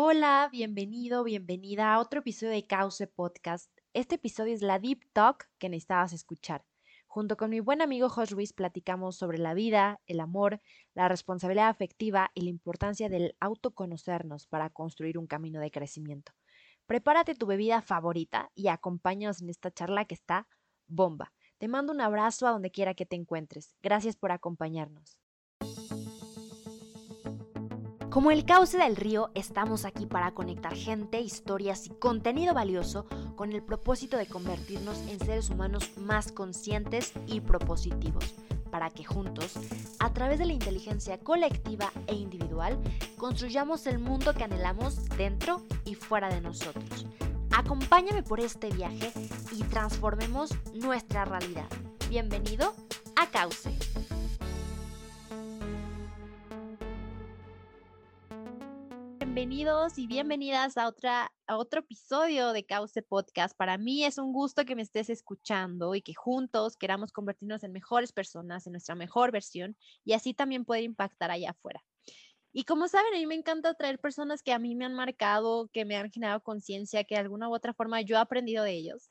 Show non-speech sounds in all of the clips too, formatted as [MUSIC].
Hola, bienvenido, bienvenida a otro episodio de Cause Podcast. Este episodio es la Deep Talk que necesitabas escuchar. Junto con mi buen amigo Josh Ruiz platicamos sobre la vida, el amor, la responsabilidad afectiva y la importancia del autoconocernos para construir un camino de crecimiento. Prepárate tu bebida favorita y acompáñanos en esta charla que está bomba. Te mando un abrazo a donde quiera que te encuentres. Gracias por acompañarnos. Como el cauce del río, estamos aquí para conectar gente, historias y contenido valioso con el propósito de convertirnos en seres humanos más conscientes y propositivos, para que juntos, a través de la inteligencia colectiva e individual, construyamos el mundo que anhelamos dentro y fuera de nosotros. Acompáñame por este viaje y transformemos nuestra realidad. Bienvenido a Cauce. Bienvenidos y bienvenidas a, otra, a otro episodio de Cauce Podcast. Para mí es un gusto que me estés escuchando y que juntos queramos convertirnos en mejores personas, en nuestra mejor versión y así también poder impactar allá afuera. Y como saben, a mí me encanta traer personas que a mí me han marcado, que me han generado conciencia, que de alguna u otra forma yo he aprendido de ellos.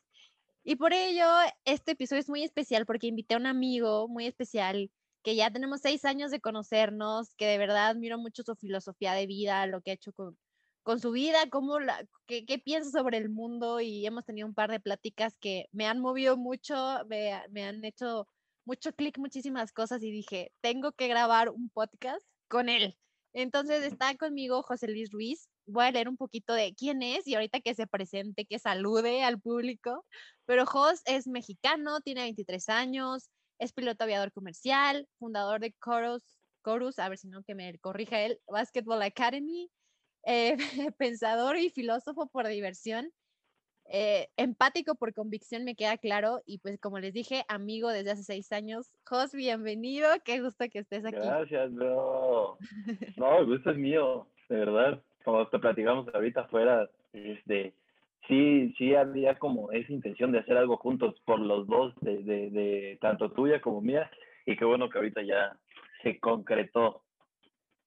Y por ello, este episodio es muy especial porque invité a un amigo muy especial que ya tenemos seis años de conocernos, que de verdad admiro mucho su filosofía de vida, lo que ha hecho con, con su vida, cómo la, qué, qué, piensa sobre el mundo y hemos tenido un par de pláticas que me han movido mucho, me, me han hecho mucho clic, muchísimas cosas y dije, tengo que grabar un podcast con él. Entonces está conmigo José Luis Ruiz. Voy a leer un poquito de quién es y ahorita que se presente, que salude al público. Pero Jos es mexicano, tiene 23 años, es piloto aviador comercial, fundador de Chorus, Chorus a ver si no que me corrija él, Basketball Academy, eh, [LAUGHS] pensador y filósofo por diversión, eh, empático por convicción, me queda claro, y pues como les dije, amigo desde hace seis años. Jos, bienvenido, qué gusto que estés aquí. Gracias, bro. No, el gusto es mío, de verdad. Como te platicamos ahorita afuera, este, sí, sí había como esa intención de hacer algo juntos por los dos, de, de, de tanto tuya como mía, y qué bueno que ahorita ya se concretó.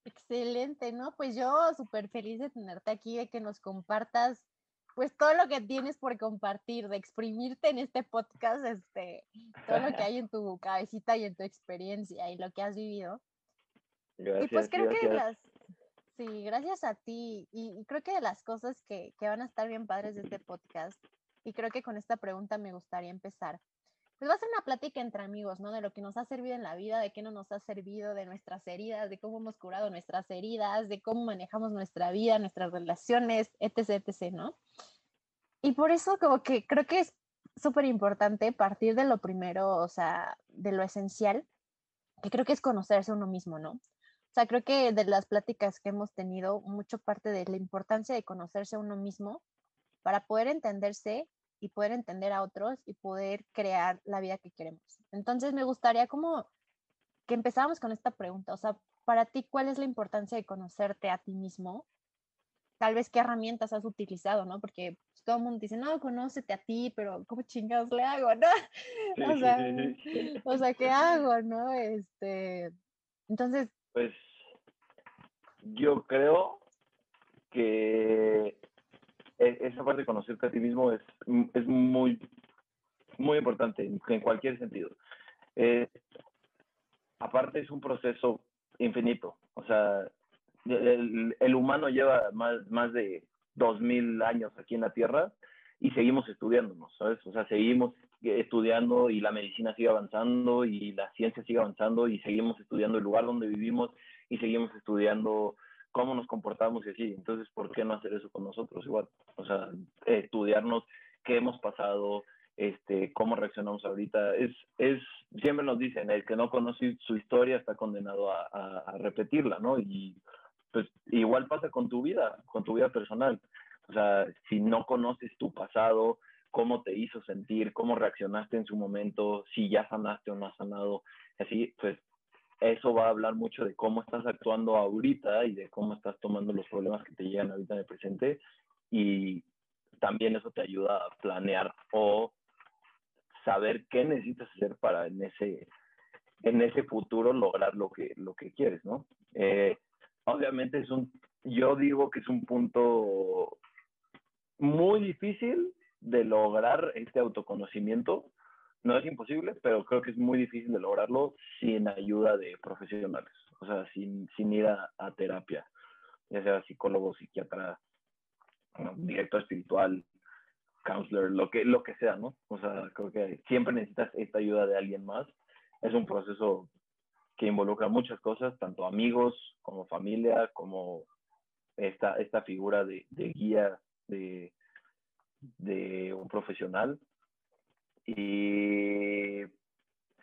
Excelente, ¿no? Pues yo súper feliz de tenerte aquí, de que nos compartas pues todo lo que tienes por compartir, de exprimirte en este podcast, este, todo lo que [LAUGHS] hay en tu cabecita y en tu experiencia y lo que has vivido. Gracias, y pues creo gracias. que las, Sí, gracias a ti. Y, y creo que de las cosas que, que, van a estar bien padres de este podcast, y creo que con esta pregunta me gustaría empezar, pues va a ser una plática entre amigos, ¿no? De lo que nos ha servido en la vida, de qué no nos ha servido, de nuestras heridas, de cómo hemos curado nuestras heridas, de cómo manejamos nuestra vida, nuestras relaciones, etc., etc., ¿no? Y por eso como que creo que es súper importante partir de lo primero, o sea, de lo esencial, que creo que es conocerse uno mismo, ¿no? O sea, creo que de las pláticas que hemos tenido, mucho parte de la importancia de conocerse a uno mismo para poder entenderse y poder entender a otros y poder crear la vida que queremos. Entonces, me gustaría como que empezáramos con esta pregunta. O sea, para ti, ¿cuál es la importancia de conocerte a ti mismo? Tal vez qué herramientas has utilizado, ¿no? Porque pues, todo el mundo dice, no, conócete a ti, pero ¿cómo chingados le hago, no? Sí, [LAUGHS] o, sea, sí, [LAUGHS] sí. o sea, ¿qué hago, no? Este, entonces, Pues yo creo que e- esa parte de conocerte a ti mismo es, es muy, muy importante en, cualquier sentido. Eh, aparte es un proceso infinito, o sea, el humano lleva más, más de dos mil años aquí en la Tierra y seguimos estudiándonos, ¿sabes? O sea, seguimos estudiando y la medicina sigue avanzando y la ciencia sigue avanzando y seguimos estudiando el lugar donde vivimos y seguimos estudiando cómo nos comportamos y así. Entonces, ¿por qué no hacer eso con nosotros igual? O sea, estudiarnos qué hemos pasado, este, cómo reaccionamos ahorita. Es, es, siempre nos dicen, el que no conoce su historia está condenado a, a, repetirla, ¿no? Y pues igual pasa con tu vida, con tu vida personal. O sea, si no conoces tu pasado, cómo te hizo sentir, cómo reaccionaste en su momento, si ya sanaste o no has sanado, así, pues eso va a hablar mucho de cómo estás actuando ahorita y de cómo estás tomando los problemas que te llegan ahorita en el presente y también eso te ayuda a planear o saber qué necesitas hacer para en ese en ese futuro lograr lo que lo que quieres no eh, obviamente es un yo digo que es un punto muy difícil de lograr este autoconocimiento. No es imposible, pero creo que es muy difícil de lograrlo sin ayuda de profesionales, o sea, sin, sin ir a, terapia, ya sea psicólogo, psiquiatra, director espiritual, counselor, lo que, lo que sea, ¿no? O sea, creo que siempre necesitas esta ayuda de alguien más. Es un proceso que involucra muchas cosas, tanto amigos como familia, como esta, esta figura de, de guía de, de un profesional. Y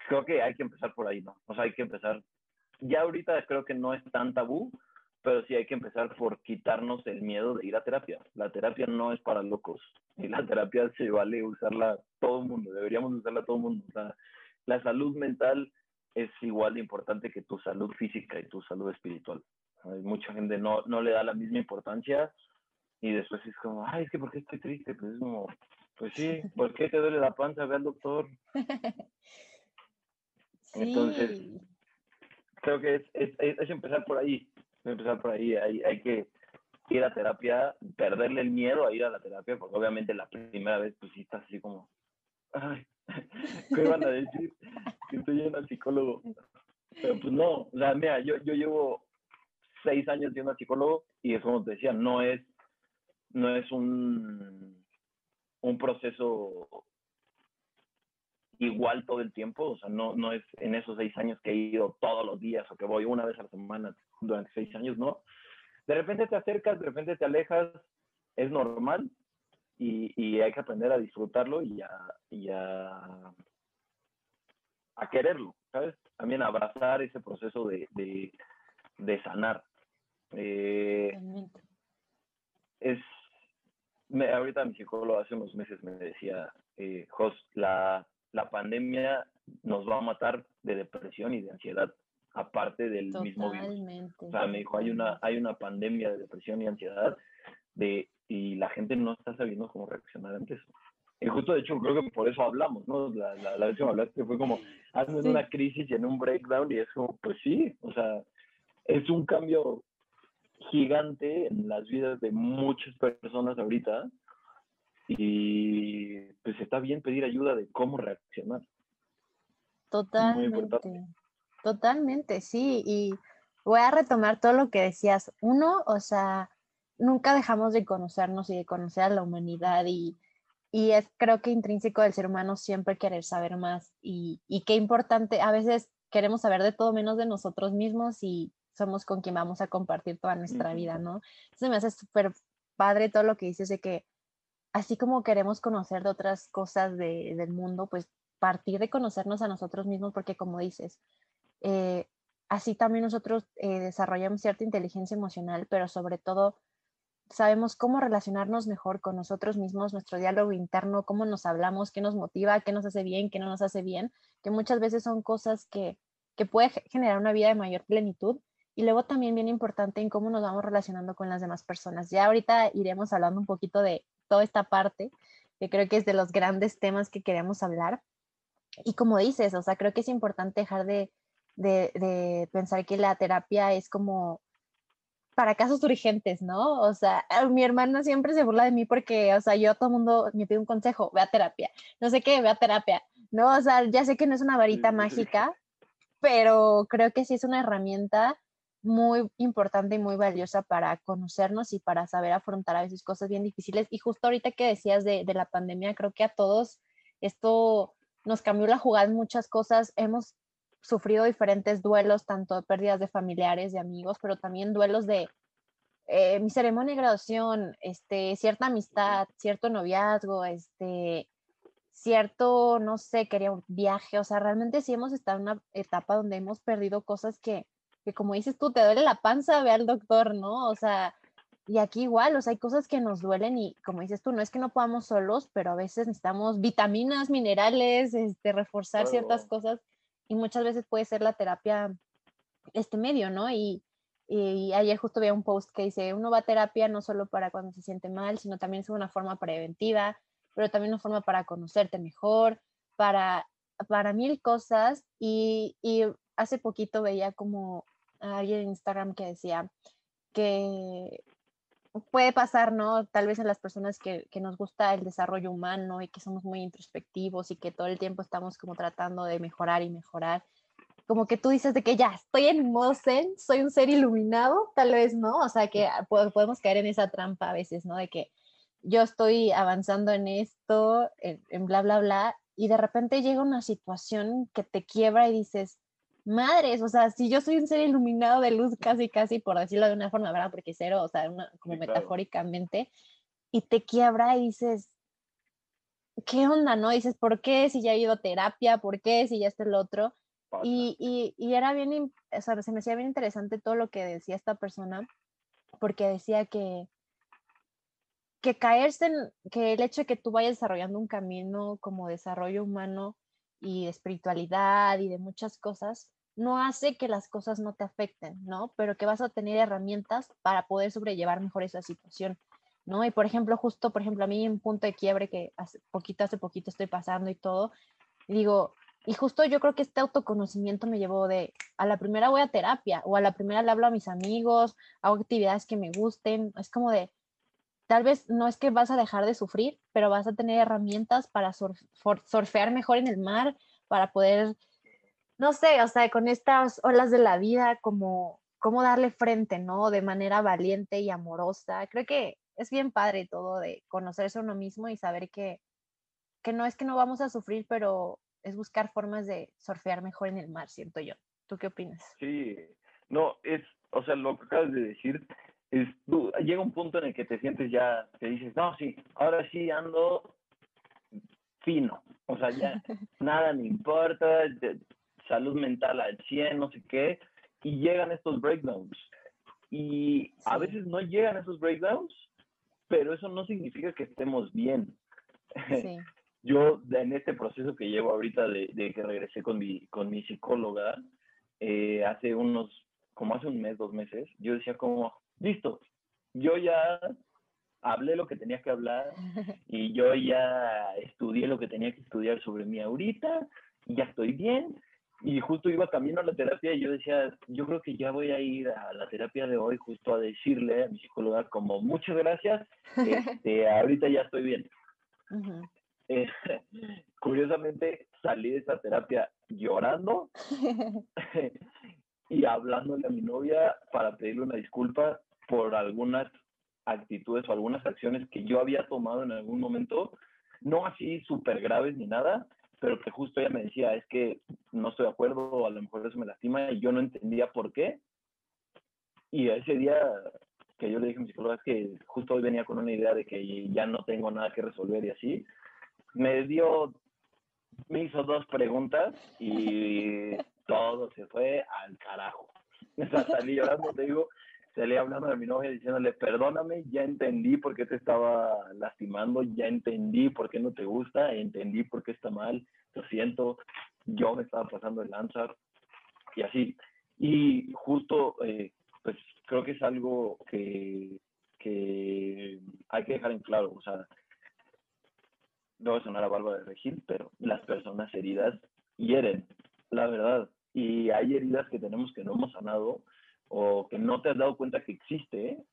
creo que hay que empezar por ahí, ¿no? Hay que empezar. Ya ahorita creo que no es tan tabú, pero sí hay que empezar por quitarnos el miedo de ir a terapia. La terapia no es para locos y la terapia se vale usarla todo el mundo, deberíamos usarla todo el mundo. La salud mental es igual de importante que tu salud física y tu salud espiritual. Hay mucha gente no, no le da la misma importancia y después es como, ay, es que ¿por qué estoy triste? Pues es como, pues sí, [LAUGHS] ¿por qué te duele la panza? Ve al doctor. Entonces, creo que es, es, es, empezar por ahí, empezar por ahí, hay, hay que ir a terapia, perderle el miedo a ir a la terapia, porque obviamente la primera vez pues sí estás así como, ay, [LAUGHS] ¿qué van a decir? Que estoy en el psicólogo. Pero pues no, o sea, mira, yo, yo llevo seis años siendo psicólogo y es como te decía, no es no es un, un proceso igual todo el tiempo, o sea, no, no es en esos seis años que he ido todos los días o que voy una vez a la semana durante seis años, no. De repente te acercas, de repente te alejas, es normal y, y hay que aprender a disfrutarlo y a, y a, a quererlo, ¿sabes? También abrazar ese proceso de, de, de sanar. Eh, es, ahorita mi psicólogo hace unos meses me decía, eh, Jos, la, la pandemia nos va a matar de depresión y de ansiedad, aparte del mismo virus. O sea, me dijo, hay una, hay una pandemia de depresión y ansiedad de, y la gente no está sabiendo cómo reaccionar ante eso. Y justo, de hecho, creo que por eso hablamos, ¿no? La, la, la vez que me hablaste fue como, hazme en una crisis y en un breakdown, y es como, pues sí, o sea, es un cambio gigante en las vidas de muchas personas ahorita y pues está bien pedir ayuda de cómo reaccionar. Totalmente. Totalmente, sí. Y voy a retomar todo lo que decías. Uno, o sea, nunca dejamos de conocernos y de conocer a la humanidad y, y es creo que intrínseco del ser humano siempre querer saber más y, y qué importante, a veces queremos saber de todo menos de nosotros mismos y somos con quien vamos a compartir toda nuestra vida, ¿no? Entonces me hace súper padre todo lo que dices de que así como queremos conocer de otras cosas del mundo, pues partir de conocernos a nosotros mismos, porque como dices, eh, así también nosotros eh, desarrollamos cierta inteligencia emocional, pero sobre todo sabemos cómo relacionarnos mejor con nosotros mismos, nuestro diálogo interno, cómo nos hablamos, qué nos motiva, qué nos hace bien, qué no nos hace bien, que muchas veces son cosas que, que puede generar una vida de mayor plenitud y luego también bien importante en cómo nos vamos relacionando con las demás personas. Ya ahorita iremos hablando un poquito de toda esta parte, que creo que es de los grandes temas que queremos hablar. Y como dices, o sea, creo que es importante dejar de, de, pensar que la terapia es como para casos urgentes, ¿no? O sea, mi hermana siempre se burla de mí porque, o sea, yo a todo mundo me pide un consejo, ve a terapia, no sé qué, ve a terapia, ¿no? O sea, ya sé que no es una varita mágica, pero creo que sí es una herramienta muy importante y muy valiosa para conocernos y para saber afrontar a veces cosas bien difíciles. Y justo ahorita que decías de, de la pandemia, creo que a todos esto nos cambió la jugada en muchas cosas. Hemos sufrido diferentes duelos, tanto de pérdidas de familiares, de amigos, pero también duelos de eh, mi ceremonia de graduación, este, cierta amistad, cierto noviazgo, este, cierto, no sé, quería un viaje, o sea, realmente sí hemos estado en una etapa donde hemos perdido cosas que, que como dices tú, te duele la panza, ve al doctor, ¿no? O sea, y aquí igual, o sea, hay cosas que nos duelen y como dices tú, no es que no podamos solos, pero a veces necesitamos vitaminas, minerales, este, reforzar ciertas cosas y muchas veces puede ser la terapia este medio, ¿no? Y, y ayer justo vi un post que dice, uno va a terapia no solo para cuando se siente mal, sino también es una forma preventiva, pero también una forma para conocerte mejor, para, para mil cosas. Y, y hace poquito veía como alguien en Instagram que decía que puede pasar, ¿no? Tal vez en las personas que, que, nos gusta el desarrollo humano y que somos muy introspectivos y que todo el tiempo estamos como tratando de mejorar y mejorar. Como que tú dices de que ya estoy en modo zen, soy un ser iluminado, tal vez, ¿no? O sea, que podemos caer en esa trampa a veces, ¿no? De que yo estoy avanzando en esto, en, en bla, bla, bla, y de repente llega una situación que te quiebra y dices, madres, o sea, si yo soy un ser iluminado de luz casi, casi, por decirlo de una forma, ¿verdad? Porque cero, o sea, como metafóricamente, y te quiebra y dices, ¿qué onda, no? dices, ¿por qué si ya he ido a terapia? ¿Por qué si ya está el otro? Y, y, y, era bien, o sea, se me hacía bien interesante todo lo que decía esta persona, porque decía que, que caerse en, que el hecho de que tú vayas desarrollando un camino como desarrollo humano y espiritualidad y de muchas cosas, no hace que las cosas no te afecten, ¿no? Pero que vas a tener herramientas para poder sobrellevar mejor esa situación, ¿no? Y por ejemplo, justo, por ejemplo, a mí un punto de quiebre que hace poquito, hace poquito estoy pasando y todo, digo, y justo yo creo que este autoconocimiento me llevó de, a la primera voy a terapia o a la primera le hablo a mis amigos, hago actividades que me gusten, es como de, tal vez no es que vas a dejar de sufrir, pero vas a tener herramientas para surfear mejor en el mar, para poder no sé, o sea, con estas olas de la vida, como cómo darle frente, ¿no? De manera valiente y amorosa. Creo que es bien padre todo de conocerse a uno mismo y saber que, que no es que no vamos a sufrir, pero es buscar formas de surfear mejor en el mar, siento yo. ¿Tú qué opinas? Sí, no, es, o sea, lo que acabas de decir, es, tú, llega un punto en el que te sientes ya, te dices, no, sí, ahora sí ando fino, o sea, ya [LAUGHS] nada me importa, salud mental al 100, no sé qué, y llegan estos breakdowns. Y a veces no llegan esos breakdowns, pero eso no significa que estemos bien. [LAUGHS] Yo en este proceso que llevo ahorita de, que regresé con mi, con mi psicóloga, eh, hace unos, como hace un mes, dos meses, yo decía como, listo, yo ya hablé lo que tenía que hablar [LAUGHS] y yo ya estudié lo que tenía que estudiar sobre mí ahorita, ya estoy bien, y justo iba camino a la terapia y yo decía, yo creo que ya voy a ir a la terapia de hoy justo a decirle a mi psicóloga como muchas gracias, [LAUGHS] este, ahorita ya estoy bien. Eh, [LAUGHS] curiosamente salí de esa terapia llorando [LAUGHS] y hablándole a mi novia para pedirle una disculpa por algunas actitudes o algunas acciones que yo había tomado en algún momento, no así súper graves ni nada, pero que justo ella me decía, es que no estoy de acuerdo, a lo mejor eso me lastima, y yo no entendía por qué. Y ese día que yo le dije a mi psicóloga es que justo hoy venía con una idea de que ya no tengo nada que resolver y así, me dio, me hizo dos preguntas y todo se fue al carajo. [LAUGHS] salí llorando, te digo, salí hablando de mi novia diciéndole, perdóname, ya entendí por qué te estaba lastimando, ya entendí por qué no te gusta, entendí por qué está mal, lo siento, yo me estaba pasando el lanzar y así. Y justo, eh, pues creo que es algo que, que hay que dejar en claro, o sea, a sonar a Bárbara de Regil, pero las personas heridas hieren, la verdad. Y hay heridas que tenemos que no hemos sanado o que no te has dado cuenta que existe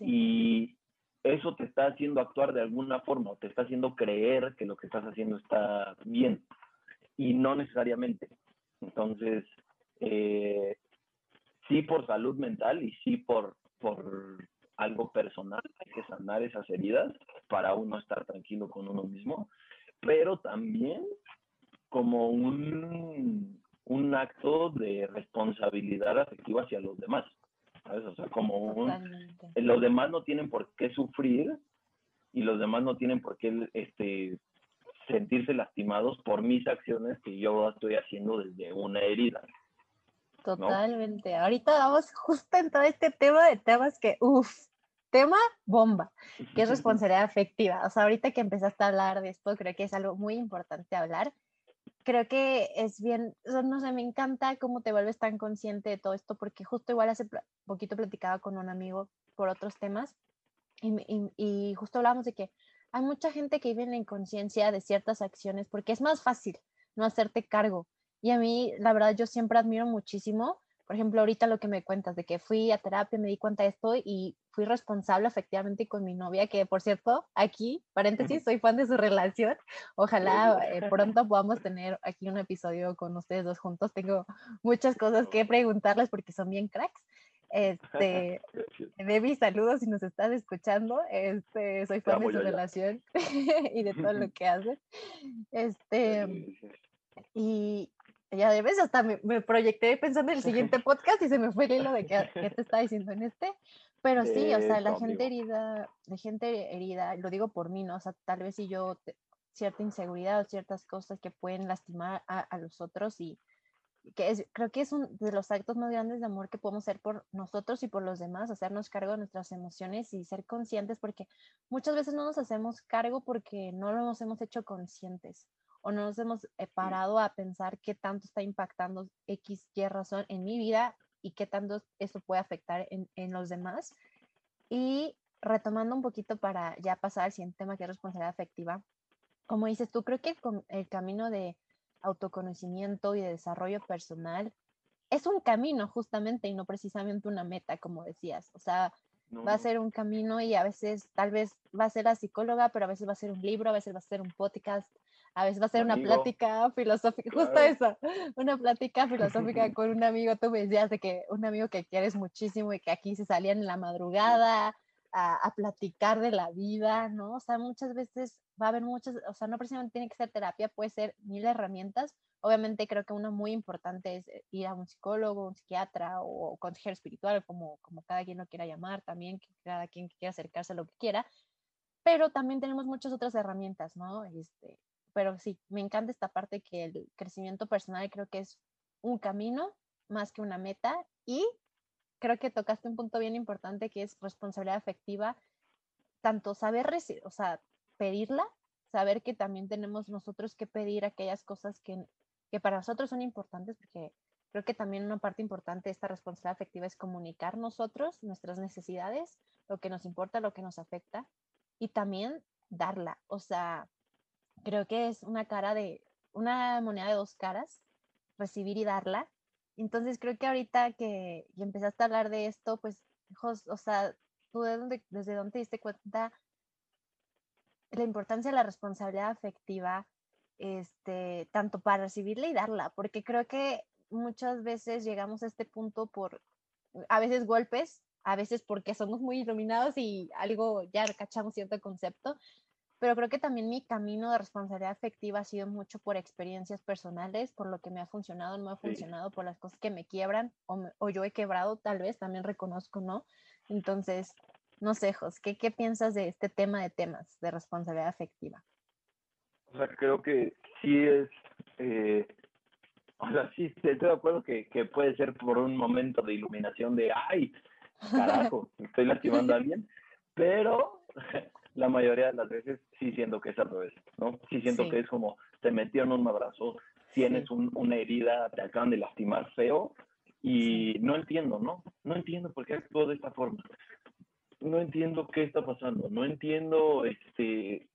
y eso te está haciendo actuar de alguna forma o te está haciendo creer que lo que estás haciendo está bien y no necesariamente. Entonces, eh, sí por salud mental y sí por, por algo personal, hay que sanar esas heridas para uno estar tranquilo con uno mismo, pero también como un, un acto de responsabilidad afectiva hacia los demás. ¿sabes? O sea, como un, los demás no tienen por qué sufrir y los demás no tienen por qué este, sentirse lastimados por mis acciones que yo estoy haciendo desde una herida. Totalmente. Ahorita vamos justo en todo este tema de temas que, uff, tema bomba, que es [LAUGHS] responsabilidad afectiva. O sea, ahorita que empezaste a hablar de esto, creo que es algo muy importante hablar creo que es bien, no sé, me encanta cómo te vuelves tan consciente de todo esto, porque justo igual hace poquito platicaba con un amigo por otros temas y, justo hablamos de que hay mucha gente que vive en la inconsciencia de ciertas acciones porque es más fácil no hacerte cargo. Y a mí, la verdad, yo siempre admiro muchísimo por ejemplo, ahorita lo que me cuentas de que fui a terapia, me di cuenta de esto y fui responsable efectivamente con mi novia, que por cierto, aquí, paréntesis, soy fan de su relación. [LAUGHS] Ojalá eh, pronto podamos tener aquí un episodio con ustedes dos juntos. Tengo muchas cosas que preguntarles porque son bien cracks. [LAUGHS] Este, Debbie, saludos si nos estás escuchando. Este, soy fan de su relación [LAUGHS] y de todo lo que hace. Este, y ya de vez hasta me, proyecté pensando en el siguiente [LAUGHS] podcast y se me fue el hilo de qué, te estaba diciendo en este. Pero sí, o sea, la gente herida, la gente herida, lo digo por mí, ¿no? O sea, tal vez si yo cierta inseguridad o ciertas cosas que pueden lastimar a, a los otros y, que es, creo que es uno de los actos más grandes de amor que podemos hacer por nosotros y por los demás, hacernos cargo de nuestras emociones y ser conscientes, porque muchas veces no nos hacemos cargo porque no lo hemos hecho conscientes o no nos hemos eh, parado a pensar qué tanto está impactando X, Y razón en mi vida y qué tanto eso puede afectar en, en los demás. Y retomando un poquito para ya pasar al siguiente tema que es responsabilidad afectiva, como dices tú, creo que el camino de autoconocimiento y de desarrollo personal es un camino justamente y no precisamente una meta, como decías. O sea, va a ser un camino y a veces tal vez va a ser la psicóloga, pero a veces va a ser un libro, a veces va a ser un podcast, a veces va a ser una plática filosófica, [LAUGHS] justo eso, una plática filosófica [LAUGHS] con un amigo. Tú me decías de que un amigo que quieres muchísimo y que aquí se salían en la madrugada a, a platicar de la vida, ¿no? O sea, muchas veces va a haber muchas, o sea, no precisamente tiene que ser terapia, puede ser mil herramientas. Obviamente creo que una muy importante es eh, ir a un psicólogo, un psiquiatra o consejero espiritual, como, como cada quien lo quiera llamar, también que cada quien quiera acercarse a lo que quiera, pero también tenemos muchas otras herramientas, ¿no? Este, pero sí, me encanta esta parte que el crecimiento personal creo que es un camino más que una meta y creo que tocaste un punto bien importante que es responsabilidad afectiva, tanto saber, o sea, pedirla, saber que también tenemos nosotros que pedir aquellas cosas que, que para nosotros son importantes, porque creo que también una parte importante de esta responsabilidad afectiva es comunicar nosotros nuestras necesidades, lo que nos importa, lo que nos afecta, y también darla. O sea, creo que es una cara de, una moneda de dos caras, recibir y darla. Entonces creo que ahorita que, empezaste a hablar de esto, pues, o sea, tú desde dónde te diste cuenta la importancia de la responsabilidad afectiva, este, tanto para recibirla y darla, porque creo que muchas veces llegamos a este punto por, a veces golpes, a veces porque somos muy iluminados y algo ya cachamos cierto concepto, pero creo que también mi camino de responsabilidad afectiva ha sido mucho por experiencias personales, por lo que me ha funcionado, no me ha funcionado, por las cosas que me quiebran o, o yo he quebrado, tal vez, también reconozco, ¿no? Entonces, no sé, Jos, ¿qué, ¿qué piensas de este tema de temas de responsabilidad afectiva? O sea, creo que sí es, eh, o sea, sí estoy de acuerdo que, que, puede ser por un momento de iluminación de, ay, carajo, [LAUGHS] estoy lastimando a alguien, pero la mayoría de las veces sí siento que es al revés, ¿no? Sí siento que es como, te metieron un abrazo, tienes un, una herida, te acaban de lastimar feo, y no entiendo, ¿no? No entiendo por qué actúo de esta forma no entiendo qué está pasando, no entiendo este,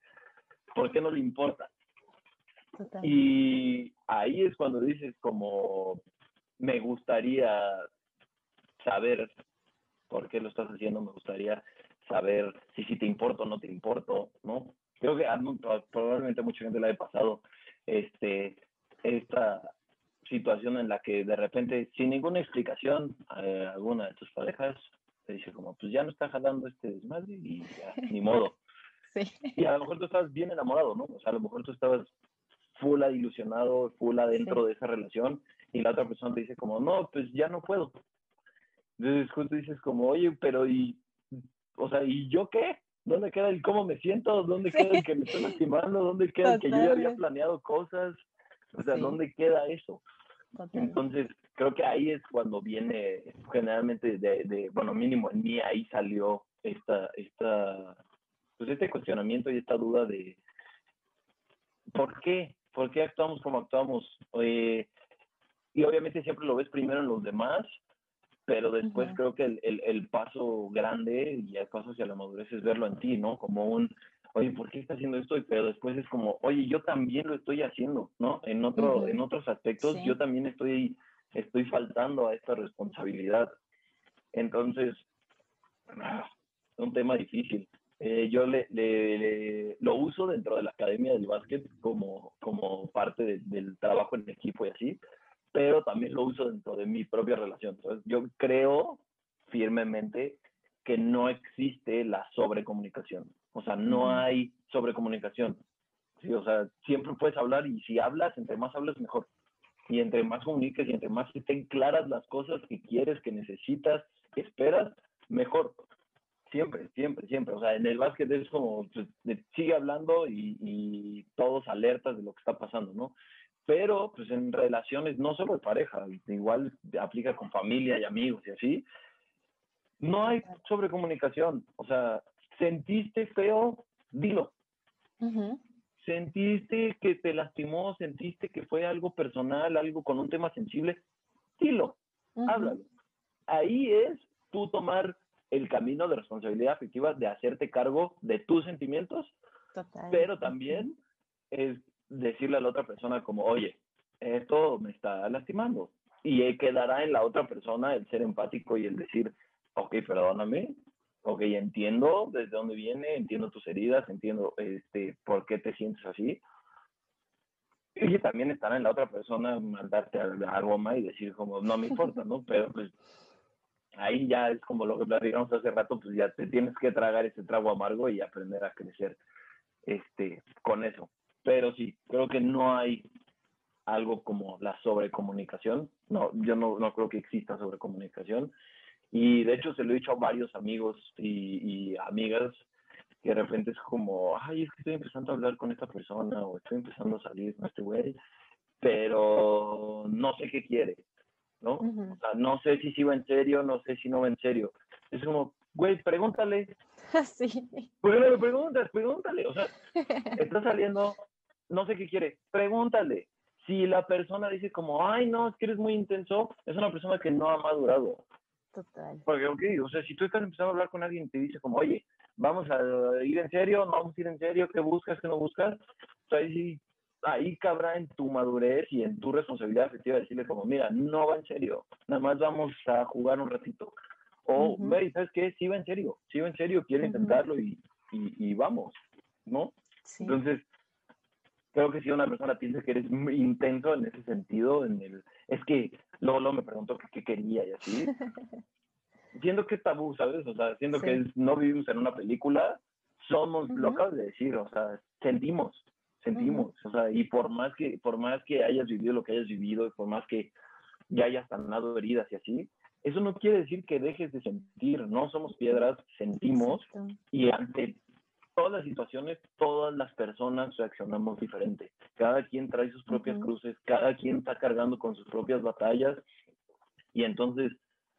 por qué no le importa. Y ahí es cuando dices como, me gustaría saber por qué lo estás haciendo, me gustaría saber si, si te importa o no te importo, ¿no? Creo que a, probablemente mucha gente le haya pasado este, esta situación en la que de repente, sin ninguna explicación, eh, alguna de tus parejas te dice como, pues ya no está jalando este desmadre y ya, ni modo. [LAUGHS] Sí. Y a lo mejor tú estabas bien enamorado, ¿no? O sea, a lo mejor tú estabas full ilusionado, full adentro de esa relación y la otra persona te dice como, no, pues ya no puedo. Entonces justo dices como, oye, pero y, o sea, ¿y yo qué? ¿Dónde queda el cómo me siento? ¿Dónde queda el que me estoy lastimando? ¿Dónde queda el que yo ya había planeado cosas? O sea, ¿dónde queda eso? Entonces, creo que ahí es cuando viene generalmente de, bueno, mínimo en mí ahí salió esta, esta, pues este cuestionamiento y esta duda de ¿por qué? ¿Por qué actuamos como actuamos? Eh, y obviamente siempre lo ves primero en los demás, pero después creo que el, el, el, paso grande y el paso hacia la madurez es verlo en ti, ¿no? Como un, oye, ¿por qué está haciendo esto? Pero después es como, oye, yo también lo estoy haciendo, ¿no? En, otro, en otros aspectos yo también estoy estoy faltando a esta responsabilidad. Entonces, ah, es un tema difícil. Eh, yo le, le, lo uso dentro de la academia del básquet como, como parte del trabajo en equipo y así, pero también lo uso dentro de mi propia relación. Entonces, yo creo firmemente que no existe la sobrecomunicación. O sea, no hay sobrecomunicación. ¿sí? O sea, siempre puedes hablar y si hablas, entre más hablas, mejor. Y entre más comuniques y entre más estén claras las cosas que quieres, que necesitas, que esperas, mejor. Siempre, siempre, siempre. O sea, en el básquet es como, pues, sigue hablando y, todos alertas de lo que está pasando, ¿no? Pero, pues en relaciones, no solo de pareja, igual aplica con familia y amigos y así, no hay sobrecomunicación. O sea, sentiste feo, dilo. Sentiste que te lastimó, sentiste que fue algo personal, algo con un tema sensible, dilo, háblalo. Ahí es tú tomar el camino de responsabilidad afectiva de hacerte cargo de tus sentimientos, pero también es decirle a la otra persona como, oye, esto me está lastimando. Y quedará en la otra persona el ser empático y el decir, ok, perdóname, ok, entiendo desde dónde viene, entiendo tus heridas, entiendo este, por qué te sientes así. Y también estará en la otra persona mandarte algo más y decir como, no me importa, ¿no? [LAUGHS] Pero pues ahí ya es como lo que platicamos hace rato, pues ya te tienes que tragar ese trago amargo y aprender a crecer este, con eso. Pero sí, creo que no hay algo como la sobrecomunicación. No, yo no, no creo que exista sobrecomunicación. Y de hecho se lo he dicho a varios amigos y, y amigas que de repente es como, ay, es que estoy empezando a hablar con esta persona o estoy empezando a salir con este güey, pero no sé qué quiere. ¿no? O sea, no sé si sí va en serio, no sé si no va en serio. Es como, güey, pregúntale. [LAUGHS] Sí. ¿Por qué preguntas? Pregúntale. O sea, [LAUGHS] está saliendo, no sé qué quiere, pregúntale. Si la persona dice como, ay, no, es que eres muy intenso, es una persona que no ha madurado. Total. Porque, ok, o sea, si tú estás empezando a hablar con alguien y te dice como, oye, vamos a ir en serio, no vamos a ir en serio, ¿qué buscas, qué no buscas? O sea, ahí ahí cabrá en tu madurez y en tu responsabilidad efectiva decirle como, mira, no va en serio, nada más vamos a jugar un ratito. O, uh ¿sabes qué? Sí va en serio, sí va en serio, quiero intentarlo y, y, vamos, ¿no? Entonces, creo que si una persona piensa que eres muy intenso en ese sentido, en el, es que luego, me preguntó qué, quería y así. [LAUGHS] siendo que es tabú, ¿sabes? O sea, siendo que no vivimos en una película, somos, lo acabas de decir, o sea, sentimos, sentimos, o sea, y por más que por más que hayas vivido lo que hayas vivido, y por más que ya hayas sanado heridas y así, eso no quiere decir que dejes de sentir, no somos piedras, sentimos y ante todas las situaciones, todas las personas reaccionamos diferente. Cada quien trae sus propias cruces, cada quien está cargando con sus propias batallas y entonces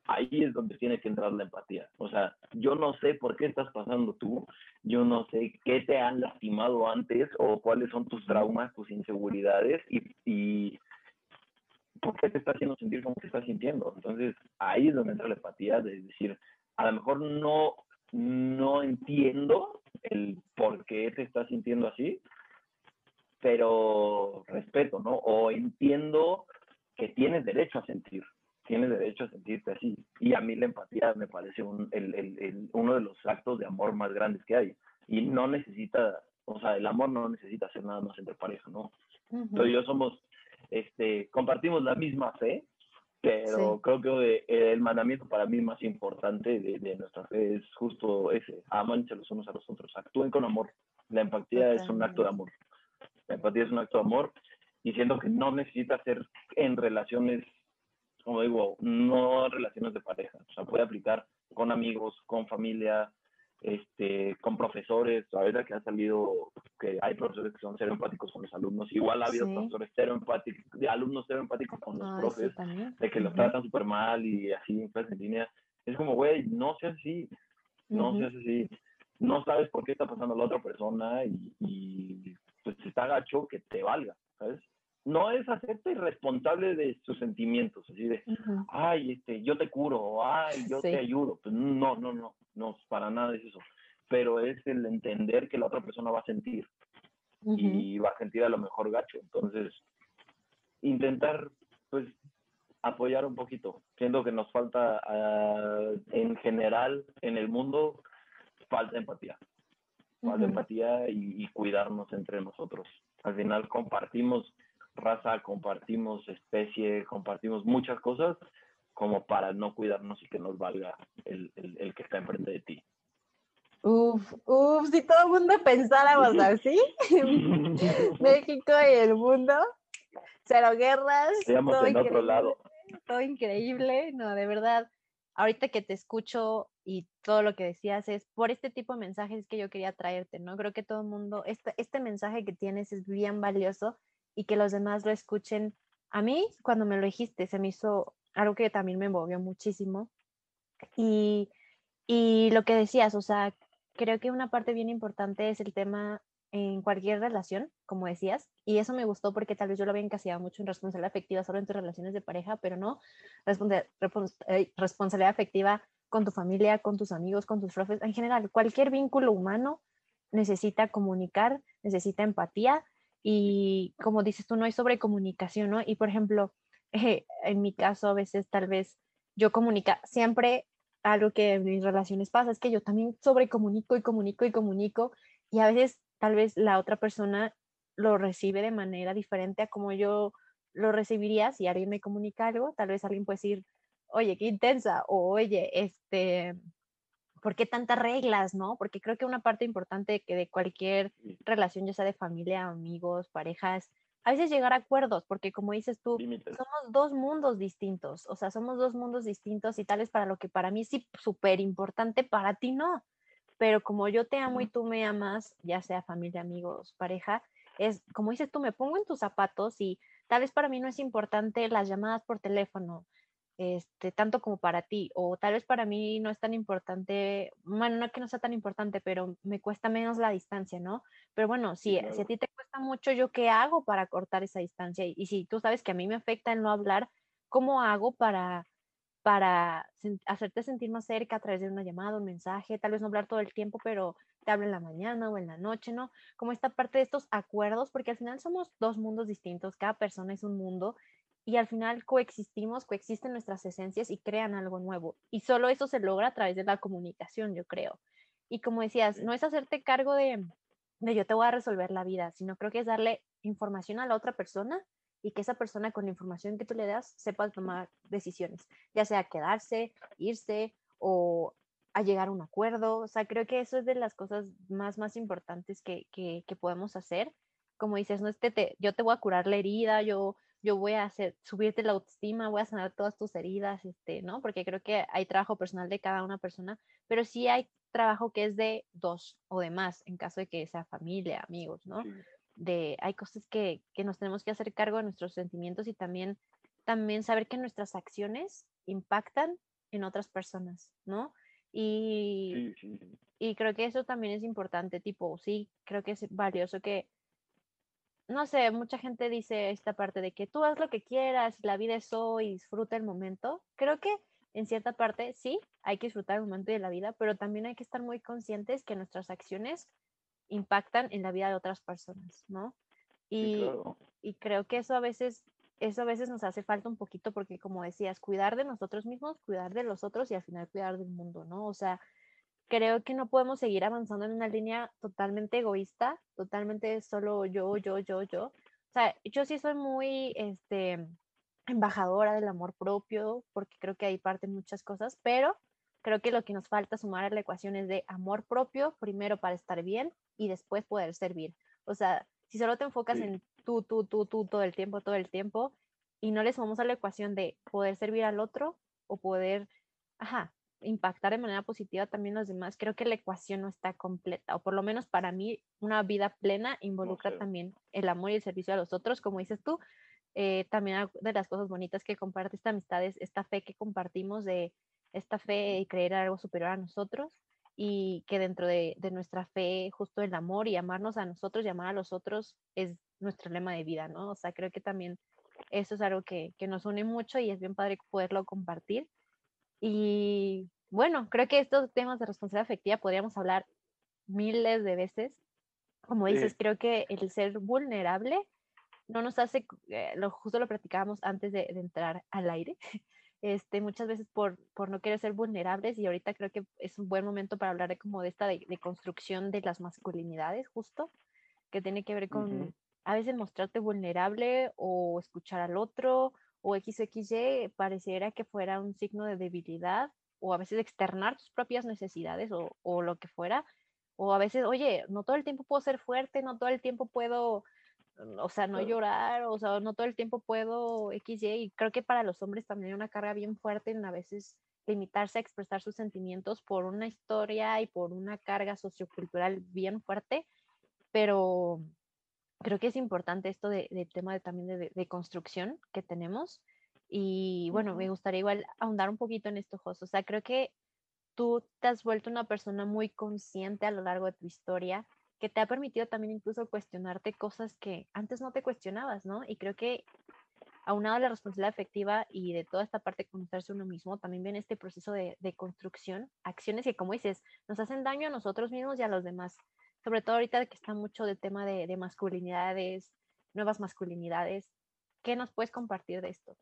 ahí es donde tiene que entrar la empatía. O sea, yo no sé por qué estás pasando tú, yo no sé qué te han lastimado antes o cuáles son tus traumas, tus inseguridades y, y por qué te está haciendo sentir como te estás sintiendo. Entonces, ahí es donde entra la empatía, de decir, a lo mejor no, no entiendo el por qué te estás sintiendo así, pero respeto, ¿no? O entiendo que tienes derecho a sentir tienes derecho a sentirte así. Y a mí la empatía me parece un, el, el, uno de los actos de amor más grandes que hay. Y no necesita, o sea, el amor no necesita ser nada más entre pareja, ¿no? Entonces yo somos, este, compartimos la misma fe, pero creo que el mandamiento para mí más importante de, de, nuestra fe es justo ese, amanse los unos a los otros, actúen con amor. La empatía es un acto de amor. La empatía es un acto de amor y siento que no necesita ser en relaciones como digo, no relaciones de pareja, o sea, puede aplicar con amigos, con familia, este, con profesores, a veces que ha salido que hay profesores que son cero empáticos con los alumnos, igual ha habido profesores cero empáticos, de alumnos cero empáticos con los profes, de que los tratan súper mal y así en clase en línea, es como, güey, no seas así, no seas así, no sabes por qué está pasando la otra persona y, y pues está gacho que te valga, ¿sabes? No es hacerte responsable de sus sentimientos, así de, ay, este, yo te curo, ay, yo te ayudo. Pues no, no, no, no, para nada es eso. Pero es el entender que la otra persona va a sentir y va a sentir a lo mejor gacho. Entonces, intentar, pues, apoyar un poquito. Siento que nos falta, ah, en general, en el mundo, falta empatía. Falta empatía y, cuidarnos entre nosotros. Al final compartimos raza, compartimos especie, compartimos muchas cosas como para no cuidarnos y que nos valga el, el, que está enfrente de ti. Uf, uf, si todo el mundo pensáramos [LAUGHS] así, [LAUGHS] México y el mundo, cero guerras. Estamos en otro lado todo increíble, no, de verdad, ahorita que te escucho y todo lo que decías es por este tipo de mensajes que yo quería traerte, ¿no? Creo que todo el mundo, este, este mensaje que tienes es bien valioso y que los demás lo escuchen. A mí, cuando me lo dijiste, se me hizo algo que también me movió muchísimo. Y, y lo que decías, o sea, creo que una parte bien importante es el tema en cualquier relación, como decías, y eso me gustó porque tal vez yo lo había encasillado mucho en responsabilidad afectiva solo en tus relaciones de pareja, pero no responsabilidad afectiva con tu familia, con tus amigos, con tus profes, en general, cualquier vínculo humano necesita comunicar, necesita empatía y como dices tú, no hay sobrecomunicación, ¿no? Y por ejemplo, [LAUGHS] en mi caso a veces tal vez yo comunica, siempre algo que en mis relaciones pasa es que yo también sobrecomunico y comunico y comunico y a veces tal vez la otra persona lo recibe de manera diferente a como yo lo recibiría si alguien me comunica algo, tal vez alguien puede decir, oye, qué intensa, o oye, este, ¿por qué tantas reglas, no? Porque creo que una parte importante que de cualquier relación, ya sea de familia, amigos, parejas, a veces llegar a acuerdos, porque como dices tú, somos dos mundos distintos, o sea, somos dos mundos distintos y tal es para lo que para mí sí súper importante, para ti no. Pero como yo te amo y tú me amas, ya sea familia, amigos, pareja, es como dices tú, me pongo en tus zapatos y tal vez para mí no es importante las llamadas por teléfono, este, tanto como para ti, o tal vez para mí no es tan importante, bueno, no que no sea tan importante, pero me cuesta menos la distancia, ¿no? Pero bueno, si, si a ti te cuesta mucho, ¿yo qué hago para cortar esa distancia? Y si tú sabes que a mí me afecta el no hablar, ¿cómo hago para para hacerte sentir más cerca a través de una llamada, un mensaje, tal vez no hablar todo el tiempo, pero te hablo en la mañana o en la noche, ¿no? Como esta parte de estos acuerdos, porque al final somos dos mundos distintos, cada persona es un mundo y al final coexistimos, coexisten nuestras esencias y crean algo nuevo. Y solo eso se logra a través de la comunicación, yo creo. Y como decías, no es hacerte cargo de, de yo te voy a resolver la vida, sino creo que es darle información a la otra persona y que esa persona con la información que tú le das sepa tomar decisiones, ya sea quedarse, irse o a llegar a un acuerdo. O sea, creo que eso es de las cosas más, más importantes que, que, podemos hacer. Como dices, no es te, yo te voy a curar la herida, yo, yo voy a hacer, subirte la autoestima, voy a sanar todas tus heridas, este, ¿no? Porque creo que hay trabajo personal de cada una persona, pero sí hay trabajo que es de dos o de más, en caso de que sea familia, amigos, ¿no? de hay cosas que, nos tenemos que hacer cargo de nuestros sentimientos y también, también saber que nuestras acciones impactan en otras personas, ¿no? Y, y creo que eso también es importante, tipo, sí, creo que es valioso que, no sé, mucha gente dice esta parte de que tú haz lo que quieras, la vida es hoy, disfruta el momento. Creo que en cierta parte sí, hay que disfrutar el momento de la vida, pero también hay que estar muy conscientes que nuestras acciones impactan en la vida de otras personas, ¿no? Y, y creo que eso a veces eso a veces nos hace falta un poquito porque como decías, cuidar de nosotros mismos, cuidar de los otros y al final cuidar del mundo, ¿no? O sea, creo que no podemos seguir avanzando en una línea totalmente egoísta, totalmente solo yo, yo, yo, yo. O sea, yo sí soy muy, este, embajadora del amor propio porque creo que ahí parten muchas cosas, pero creo que lo que nos falta sumar a la ecuación es de amor propio, primero para estar bien y después poder servir. O sea, si solo te enfocas en tú, tú, tú, tú todo el tiempo, todo el tiempo, y no le sumamos a la ecuación de poder servir al otro o poder, ajá, impactar de manera positiva también los demás, creo que la ecuación no está completa, o por lo menos para mí una vida plena involucra también el amor y el servicio a los otros, como dices tú, eh, también de las cosas bonitas que comparte esta amistad es esta fe que compartimos de esta fe y creer algo superior a nosotros y que dentro de, nuestra fe, justo el amor y amarnos a nosotros y amar a los otros es nuestro lema de vida, ¿no? O sea, creo que también eso es algo que, nos une mucho y es bien padre poderlo compartir. Y bueno, creo que estos temas de responsabilidad afectiva podríamos hablar miles de veces. Como dices, creo que el ser vulnerable no nos hace, eh, lo, justo lo platicábamos antes de, entrar al aire, [LAUGHS] este, muchas veces por, por no querer ser vulnerables y ahorita creo que es un buen momento para hablar de como de esta de, construcción de las masculinidades justo, que tiene que ver con a veces mostrarte vulnerable o escuchar al otro o XXY pareciera que fuera un signo de debilidad o a veces externar tus propias necesidades o, o lo que fuera o a veces, oye, no todo el tiempo puedo ser fuerte, no todo el tiempo puedo Mm, o sea, no llorar, o sea, no todo el tiempo puedo XY, y creo que para los hombres también hay una carga bien fuerte en a veces limitarse a expresar sus sentimientos por una historia y por una carga sociocultural bien fuerte, pero creo que es importante esto del de tema de, también de, de, construcción que tenemos. Y bueno, me gustaría igual ahondar un poquito en esto, Jos. O sea, creo que tú te has vuelto una persona muy consciente a lo largo de tu historia que te ha permitido también incluso cuestionarte cosas que antes no te cuestionabas, ¿no? Y creo que aunado a la responsabilidad efectiva y de toda esta parte de conocerse uno mismo, también viene este proceso de, construcción, acciones que, como dices, nos hacen daño a nosotros mismos y a los demás. Sobre todo ahorita que está mucho del tema de, masculinidades, nuevas masculinidades. ¿Qué nos puedes compartir de esto?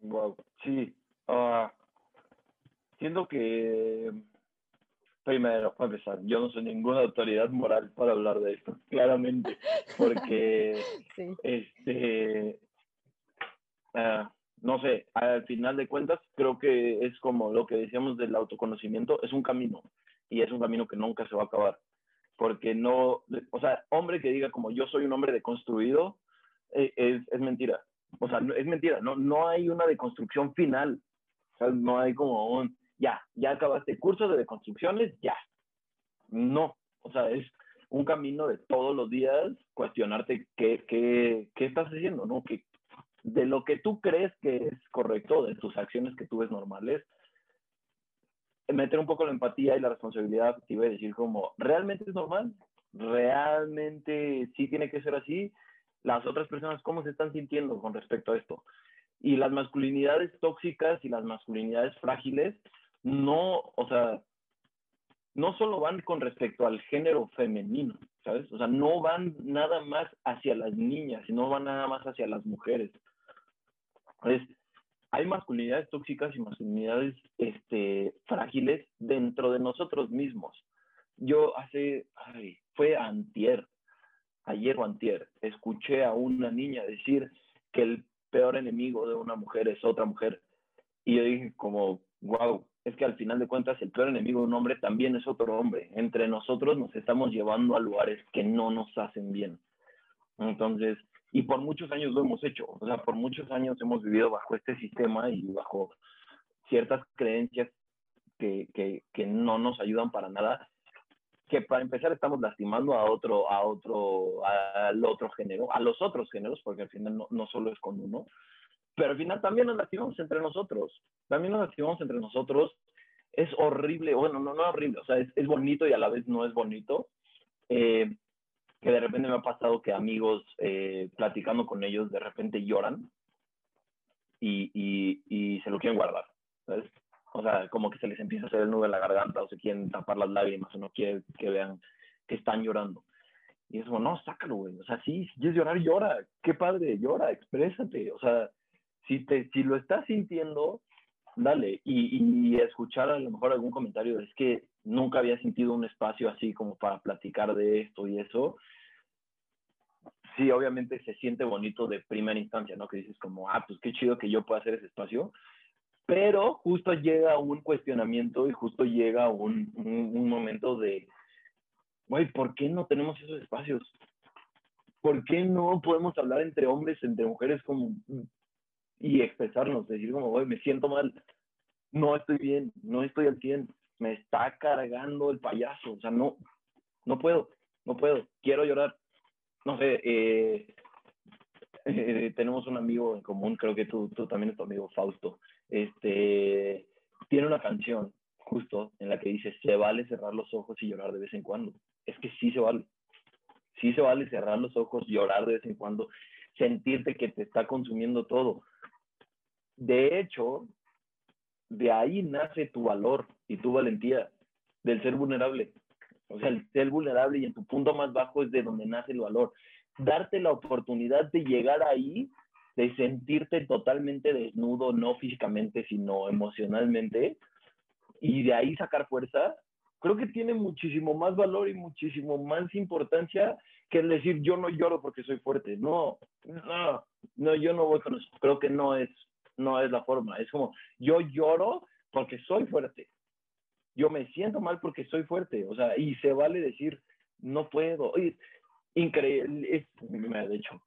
Wow, sí. Uh, siento que Primero, para empezar, yo no soy ninguna autoridad moral para hablar de esto, [LAUGHS] claramente, porque, [LAUGHS] este, ah, no sé, al final de cuentas, creo que es como lo que decíamos del autoconocimiento, es un camino, y es un camino que nunca se va a acabar, porque no, o sea, hombre que diga como yo soy un hombre deconstruido, eh, es, es mentira, o sea, es mentira, no, no hay una deconstrucción final, o sea, no hay como un, ya, ya acabaste curso de deconstrucciones, ya. No, o sea, es un camino de todos los días cuestionarte qué, qué, qué estás haciendo, ¿no? Que de lo que tú crees que es correcto, de tus acciones que tú ves normales, meter un poco la empatía y la responsabilidad afectiva y decir como, ¿realmente es normal? ¿Realmente sí tiene que ser así? Las otras personas, ¿cómo se están sintiendo con respecto a esto? Y las masculinidades tóxicas y las masculinidades frágiles no, o sea, no solo van con respecto al género femenino, ¿sabes? O sea, no van nada más hacia las niñas, sino van nada más hacia las mujeres. Es, hay masculinidades tóxicas y masculinidades este, frágiles dentro de nosotros mismos. Yo hace, ay, fue antier, ayer o antier, escuché a una niña decir que el peor enemigo de una mujer es otra mujer. Y yo dije como, wow, es que al final de cuentas el peor enemigo de un hombre también es otro hombre. Entre nosotros nos estamos llevando a lugares que no nos hacen bien. Entonces, y por muchos años lo hemos hecho, o sea, por muchos años hemos vivido bajo este sistema y bajo ciertas creencias que, que, que no nos ayudan para nada, que para empezar estamos lastimando a otro, a otro, al otro género, a los otros géneros, porque al final no, solo es con uno, pero al final también nos lastimamos entre nosotros, también nos lastimamos entre nosotros, es horrible, bueno, no, no horrible, o sea, es, es bonito y a la vez no es bonito, eh, que de repente me ha pasado que amigos, eh, platicando con ellos, de repente lloran y, y, se lo quieren guardar. O sea, como que se les empieza a hacer el nudo en la garganta o se quieren tapar las lágrimas o no quieren que vean que están llorando. Y es como, no, sácalo, güey. O sea, sí, si quieres llorar, llora. Qué padre, llora, exprésate. O sea, si, te, si lo estás sintiendo, dale. Y, y, escuchar a lo mejor algún comentario, es que nunca había sentido un espacio así como para platicar de esto y eso. Sí, obviamente se siente bonito de primera instancia, ¿no? Que dices como, ah, pues qué chido que yo pueda hacer ese espacio. Pero justo llega un cuestionamiento y justo llega un, un, momento de, güey, ¿por qué no tenemos esos espacios? ¿Por qué no podemos hablar entre hombres, entre mujeres como y expresarnos, decir como, güey, me siento mal, no estoy bien, no estoy al 100, me está cargando el payaso, o sea, no, no puedo, no puedo, quiero llorar. No sé, eh, [LAUGHS] eh, tenemos un amigo en común, creo que tú, tú también es tu amigo Fausto, este, tiene una canción justo en la que dice, se vale cerrar los ojos y llorar de vez en cuando. Es que sí se vale. Sí se vale cerrar los ojos, llorar de vez en cuando, sentirte que te está consumiendo todo. De hecho, de ahí nace tu valor y tu valentía, del ser vulnerable. O sea, el ser vulnerable y en tu punto más bajo es de donde nace el valor. darte la oportunidad de llegar ahí, de sentirte totalmente desnudo, no físicamente, sino emocionalmente, y de ahí sacar fuerza, creo que tiene muchísimo más valor y muchísimo más importancia que el decir yo no lloro porque soy fuerte. No, no, no, yo no voy con eso. Creo que no es, no es la forma. Es como yo lloro porque soy fuerte. Yo me siento mal porque soy fuerte. O sea, y se vale decir no puedo. increíble, es,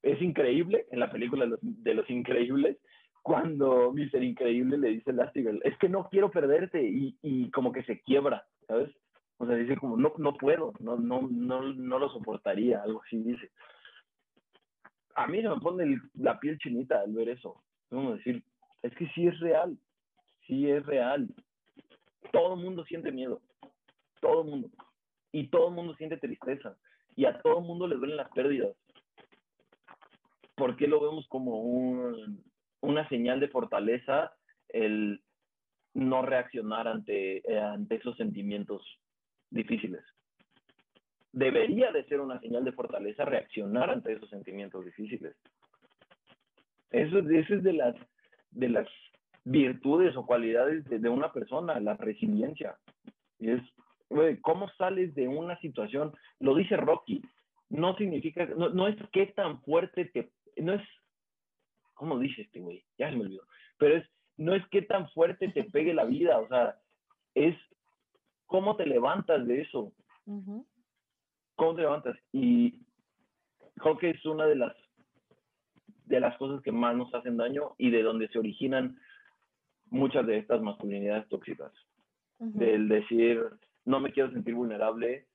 es increíble en la película de los, Increíbles cuando Mr. Increíble le dice a es que no quiero perderte y, y como que se quiebra, ¿sabes? O sea, dice como, no, no puedo, no, no, no, no lo soportaría, algo así dice. A mí se me pone la piel chinita al ver eso. Vamos decir, es que sí es real, sí es real. Todo el mundo siente miedo, todo el mundo. Y todo el mundo siente tristeza. Y a todo el mundo le duelen las pérdidas. ¿Por qué lo vemos como un, una señal de fortaleza el no reaccionar ante, ante esos sentimientos difíciles. Debería de ser una señal de fortaleza reaccionar ante esos sentimientos difíciles. Eso, es de las, de las virtudes o cualidades de, una persona, la resiliencia. Es, ¿cómo sales de una situación? Lo dice Rocky, no significa, no, no es qué tan fuerte te, no es, ¿cómo dice este güey? Ya se me olvidó, pero es, no es qué tan fuerte te pegue la vida, o sea, es ¿Cómo te levantas de eso? ¿Cómo te levantas? Y creo que es una de las, de las cosas que más nos hacen daño y de donde se originan muchas de estas masculinidades tóxicas. Del decir, no me quiero sentir vulnerable,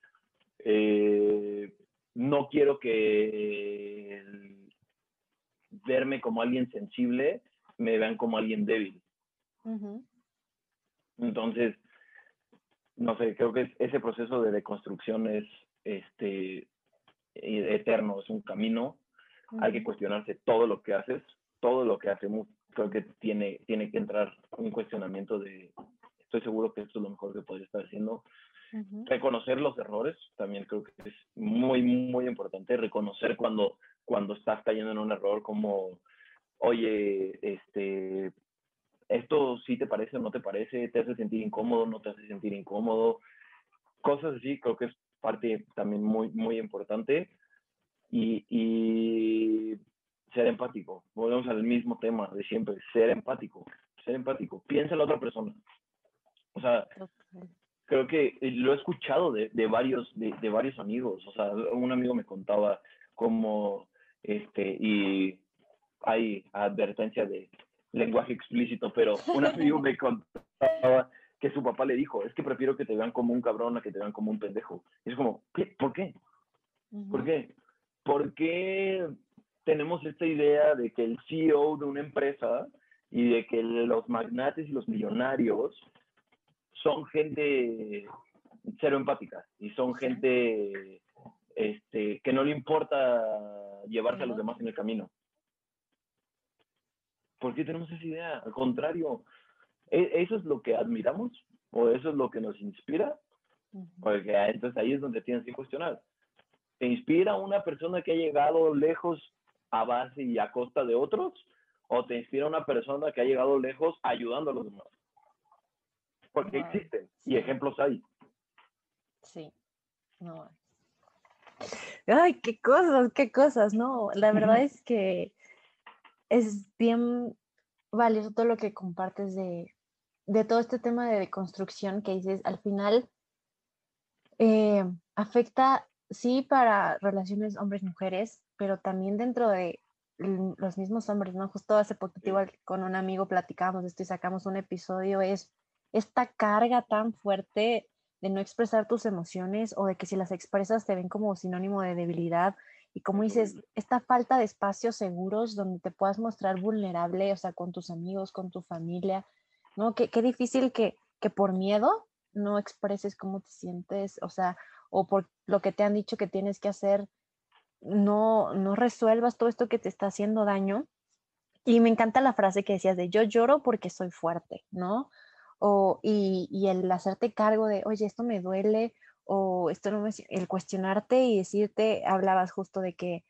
eh, no quiero que verme como alguien sensible me vean como alguien débil. Entonces, no sé, creo que ese proceso de deconstrucción es este, eterno, es un camino. Hay que cuestionarse todo lo que haces, todo lo que hacemos. Creo que tiene, tiene que entrar un cuestionamiento de, estoy seguro que esto es lo mejor que podría estar haciendo. Reconocer los errores, también creo que es muy, muy importante. Reconocer cuando, cuando estás cayendo en un error como, oye, este, esto sí te parece o no te parece, te hace sentir incómodo, no te hace sentir incómodo, cosas así, creo que es parte también muy, muy importante. Y, y ser empático, volvemos al mismo tema de siempre, ser empático, ser empático, piensa en la otra persona. O sea, creo que lo he escuchado de, de varios, de, de, varios amigos, o sea, un amigo me contaba como, este, y hay advertencia de lenguaje explícito, pero un amigo me [LAUGHS] contaba que su papá le dijo, es que prefiero que te vean como un cabrón a que te vean como un pendejo. Y es como, ¿qué? ¿por qué? ¿Por qué? ¿Por qué tenemos esta idea de que el CEO de una empresa y de que los magnates y los millonarios son gente cero empática y son gente este, que no le importa llevarse a los demás en el camino? ¿Por qué tenemos esa idea? Al contrario, ¿e-, ¿eso es lo que admiramos? ¿O eso es lo que nos inspira? Porque entonces ahí es donde tienes que cuestionar. ¿Te inspira una persona que ha llegado lejos a base y a costa de otros? ¿O te inspira una persona que ha llegado lejos ayudando a los demás? Porque existen y ejemplos hay. Sí, no. Ay, qué cosas, qué cosas, no. La verdad es que es bien valioso todo lo que compartes de, todo este tema de construcción que dices, al final eh, afecta, sí, para relaciones hombres-mujeres, pero también dentro de los mismos hombres, ¿no? Justo hace poquito igual con un amigo platicamos esto y sacamos un episodio, es esta carga tan fuerte de no expresar tus emociones o de que si las expresas te ven como sinónimo de debilidad y como dices, esta falta de espacios seguros donde te puedas mostrar vulnerable, o sea, con tus amigos, con tu familia, ¿no? Qué, qué difícil que, que por miedo no expreses cómo te sientes, o sea, o por lo que te han dicho que tienes que hacer, no, no resuelvas todo esto que te está haciendo daño. Y me encanta la frase que decías de yo lloro porque soy fuerte, ¿no? O, y, y el hacerte cargo de, oye, esto me duele, o esto no me, el cuestionarte y decirte, hablabas justo de que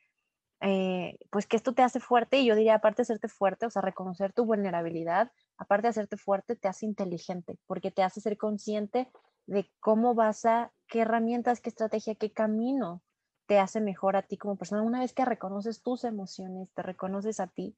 eh, pues que esto te hace fuerte y yo diría, aparte de hacerte fuerte, o sea, reconocer tu vulnerabilidad, aparte de hacerte fuerte, te hace inteligente, porque te hace ser consciente de cómo vas a, qué herramientas, qué estrategia, qué camino te hace mejor a ti como persona. Una vez que reconoces tus emociones, te reconoces a ti,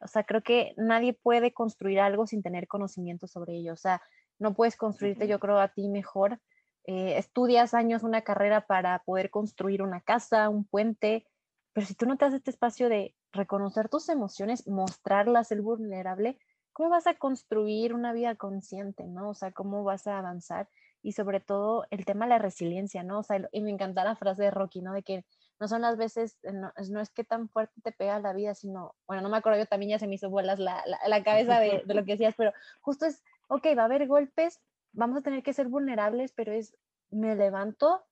o sea, creo que nadie puede construir algo sin tener conocimiento sobre ello. O sea, no puedes construirte, yo creo, a ti mejor. Eh, estudias años una carrera para poder construir una casa, un puente, pero si tú no te das este espacio de reconocer tus emociones, mostrarlas, ser vulnerable, ¿cómo vas a construir una vida consciente, no? O sea, ¿cómo vas a avanzar? Y sobre todo el tema de la resiliencia, ¿no? O sea, y me encanta la frase de Rocky, ¿no? De que no son las veces, no, es que tan fuerte te pega la vida, sino, bueno, no me acuerdo, yo también ya se me hizo bolas la, la, cabeza de, de, lo que decías, pero justo es, ok, va a haber golpes, vamos a tener que ser vulnerables, pero es, me levanto,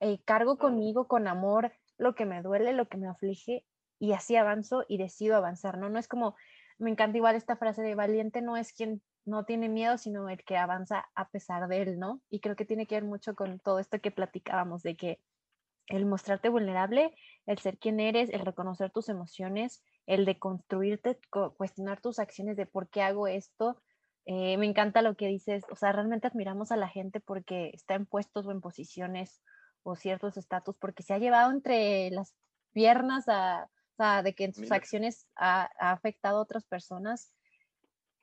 eh, cargo conmigo con amor, lo que me duele, lo que me aflige y así avanzo y decido avanzar, ¿no? No es como, me encanta igual esta frase de valiente no es quien no tiene miedo, sino el que avanza a pesar de él, ¿no? Y creo que tiene que ver mucho con todo esto que platicábamos, de que el mostrarte vulnerable, el ser quien eres, el reconocer tus emociones, el de construirte, cuestionar tus acciones de por qué hago esto. Eh, me encanta lo que dices, o sea, realmente admiramos a la gente porque está en puestos o en posiciones o ciertos estatus, porque se ha llevado entre las piernas a, o sea, de que en sus acciones ha, afectado a otras personas,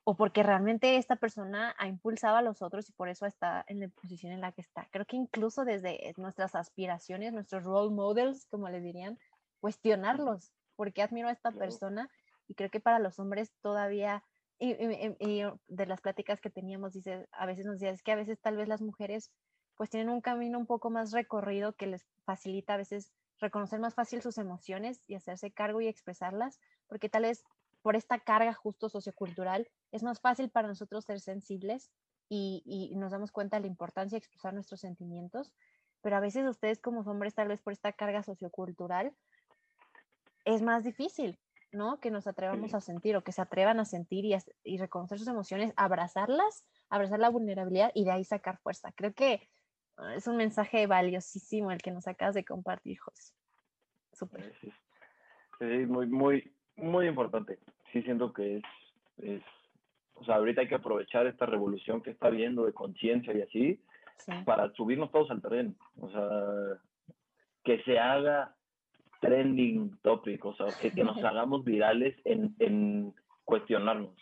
o porque realmente esta persona ha impulsado a los otros y por eso está en la posición en la que está. Creo que incluso desde nuestras aspiraciones, nuestros role models, como le dirían, cuestionarlos, porque admiro a esta persona y creo que para los hombres todavía, y, de las pláticas que teníamos, dice, a veces nos decía, es que a veces tal vez las mujeres pues tienen un camino un poco más recorrido que les facilita a veces reconocer más fácil sus emociones y hacerse cargo y expresarlas, porque tal vez por esta carga justo sociocultural es más fácil para nosotros ser sensibles y, nos damos cuenta de la importancia de expresar nuestros sentimientos, pero a veces ustedes como hombres tal vez por esta carga sociocultural es más difícil, ¿no? Que nos atrevamos a sentir o que se atrevan a sentir y, y reconocer sus emociones, abrazarlas, abrazar la vulnerabilidad y de ahí sacar fuerza. Creo que Ah, es un mensaje valiosísimo el que nos acabas de compartir, José. Súper. Sí, muy, muy, muy importante. Sí, siento que es, es, o sea, ahorita hay que aprovechar esta revolución que está habiendo de conciencia y así, para subirnos todos al terreno. O sea, que se haga trending topic, o sea, que, que nos hagamos virales en, en cuestionarnos,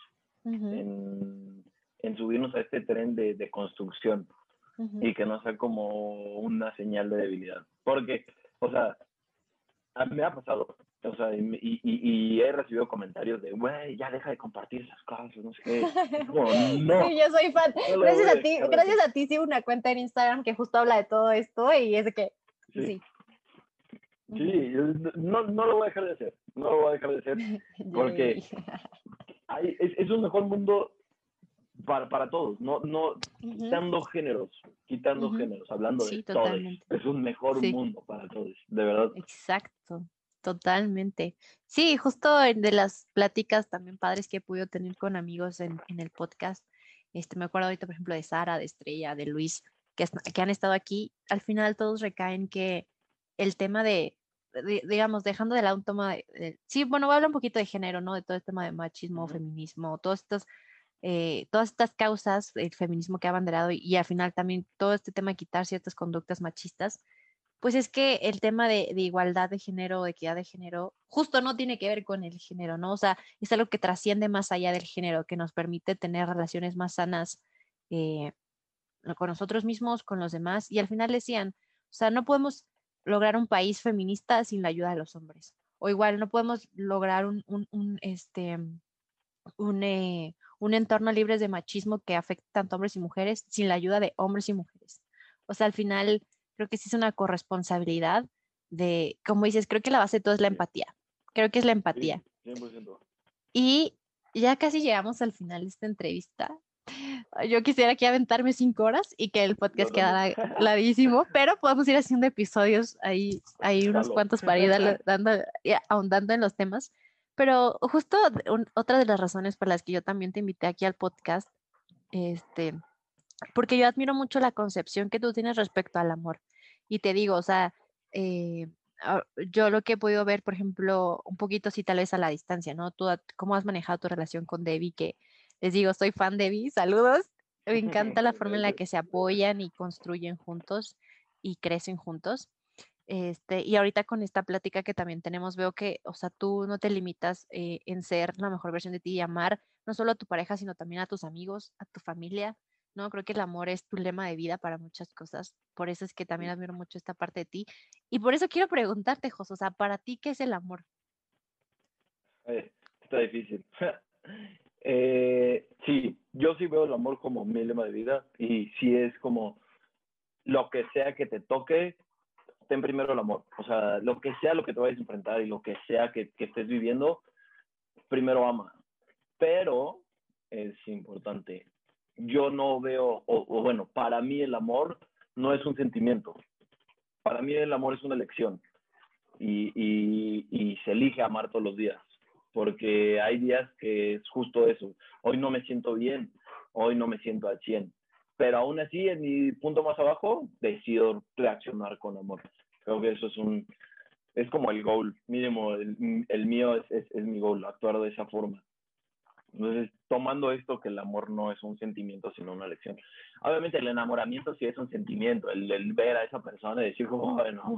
en, en, subirnos a este tren de, de construcción y que no sea como una señal de debilidad. Porque, o sea, a mí me ha pasado, o sea, y, y, he recibido comentarios de, güey, ya deja de compartir esas cosas, no sé qué. [LAUGHS] no. Sí, yo soy fan. gracias a ti, gracias a ti sigo una cuenta en Instagram que justo habla de todo esto y es de que, sí. Sí, no, no lo voy a dejar de hacer, no lo voy a dejar de hacer, [LAUGHS] porque hay, es, es un mejor mundo para, para todos, no, no quitando géneros, quitando géneros, hablando de todos. Es un mejor mundo para todos, de verdad. Exacto, totalmente. Sí, justo de las pláticas también padres que he podido tener con amigos en, en el podcast, este, me acuerdo ahorita, por ejemplo, de Sara, de Estrella, de Luis, que, que han estado aquí, al final todos recaen que el tema de, digamos, dejando de lado un tema de, sí, bueno, voy a hablar un poquito de género, ¿no? De todo el tema de machismo, feminismo, todos estos eh, todas estas causas, el feminismo que ha abanderado y, al final también todo este tema de quitar ciertas conductas machistas, pues es que el tema de, igualdad de género, equidad de género, justo no tiene que ver con el género, ¿no? O sea, es algo que trasciende más allá del género, que nos permite tener relaciones más sanas eh, con nosotros mismos, con los demás. Y al final decían, o sea, no podemos lograr un país feminista sin la ayuda de los hombres. O igual, no podemos lograr un, un, este, un, eh, un entorno libre de machismo que afecta tanto hombres y mujeres sin la ayuda de hombres y mujeres. O sea, al final creo que sí es una corresponsabilidad de, como dices, creo que la base de todo es la empatía. Creo que es la empatía. Y ya casi llegamos al final de esta entrevista. Yo quisiera aquí aventarme cinco horas y que el podcast quedara [LAUGHS] ladísimo, pero podemos ir haciendo episodios ahí, hay unos cuantos para ir [LAUGHS] dando, ahondando en los temas. Pero justo otra de las razones por las que yo también te invité aquí al podcast, este, porque yo admiro mucho la concepción que tú tienes respecto al amor. Y te digo, o sea, eh, ah, yo lo que he podido ver, por ejemplo, un poquito sí tal vez a la distancia, ¿no? Tú, ¿cómo has manejado tu relación con Debbie? Que les digo, soy fan de Debbie, saludos. Me encanta la forma en la que se apoyan y construyen juntos y crecen juntos. Este, y ahorita con esta plática que también tenemos, veo que, o sea, tú no te limitas eh, en ser la mejor versión de ti y amar no solo a tu pareja, sino también a tus amigos, a tu familia, ¿no? Creo que el amor es tu lema de vida para muchas cosas. Por eso es que también admiro mucho esta parte de ti. Y por eso quiero preguntarte, José, o sea, para ti, ¿qué es el amor? Eh, está difícil. [LAUGHS] eh, sí, yo sí veo el amor como mi lema de vida y sí es como lo que sea que te toque, ten primero el amor. O sea, lo que sea lo que te vayas a enfrentar y lo que sea que, que estés viviendo, primero ama. Pero es importante, yo no veo, o, bueno, para mí el amor no es un sentimiento. Para mí el amor es una elección. Y, y, y, se elige amar todos los días. Porque hay días que es justo eso. Hoy no me siento bien, hoy no me siento al 100. Pero aún así, en mi punto más abajo, decido reaccionar con amor. Creo que eso es un, es como el goal, mínimo, el, mío es, es mi goal, actuar de esa forma. Entonces, tomando esto que el amor no es un sentimiento, sino una elección. Obviamente el enamoramiento sí es un sentimiento, el, el ver a esa persona y decir como, bueno,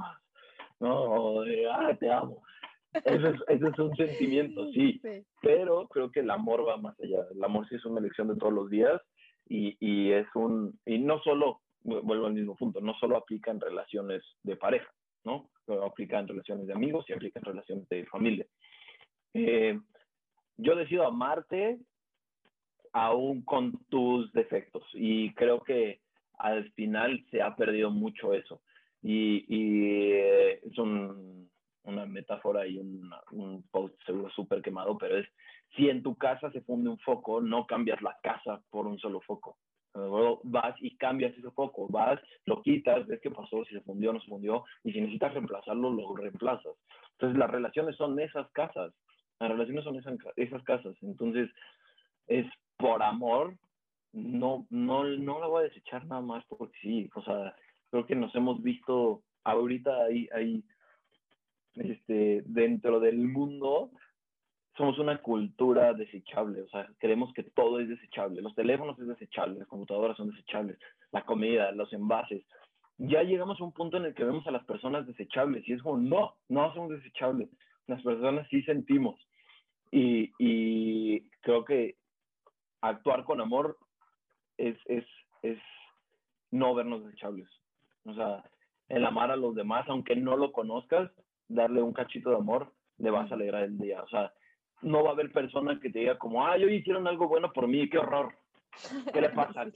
no, ah, te amo. Eso es, eso es un sentimiento, [LAUGHS] sí, pero creo que el amor va más allá. El amor sí es una elección de todos los días y, y es un, y no solo, vuelvo al mismo punto, no solo aplica en relaciones de pareja, ¿no? Aplica en relaciones de amigos y aplica en relaciones de familia. Eh, yo decido amarte aún con tus defectos y creo que al final se ha perdido mucho eso y, y eh, es un, una metáfora y un, post seguro súper quemado, pero es si en tu casa se funde un foco, no cambias la casa por un solo foco. vas y cambias ese foco, vas, lo quitas, ves qué pasó, si se fundió o no se fundió, y si necesitas reemplazarlo, lo reemplazas. Entonces las relaciones son esas casas las relaciones son esas, esas casas. Entonces, es por amor, no, no, no la voy a desechar nada más porque sí. O sea, creo que nos hemos visto ahorita ahí, ahí este, dentro del mundo, somos una cultura desechable, o sea, creemos que todo es desechable, los teléfonos es desechable, las computadoras son desechables, la comida, los envases. Ya llegamos a un punto en el que vemos a las personas desechables y es como, no, no somos desechables las personas sí sentimos. Y, y creo que actuar con amor es, es, es no vernos desechables. O sea, el amar a los demás, aunque no lo conozcas, darle un cachito de amor, le vas a alegrar el día. O sea, no va a haber persona que te diga como, ah, hoy hicieron algo bueno por mí, qué horror. ¿Qué le pasa? [LAUGHS]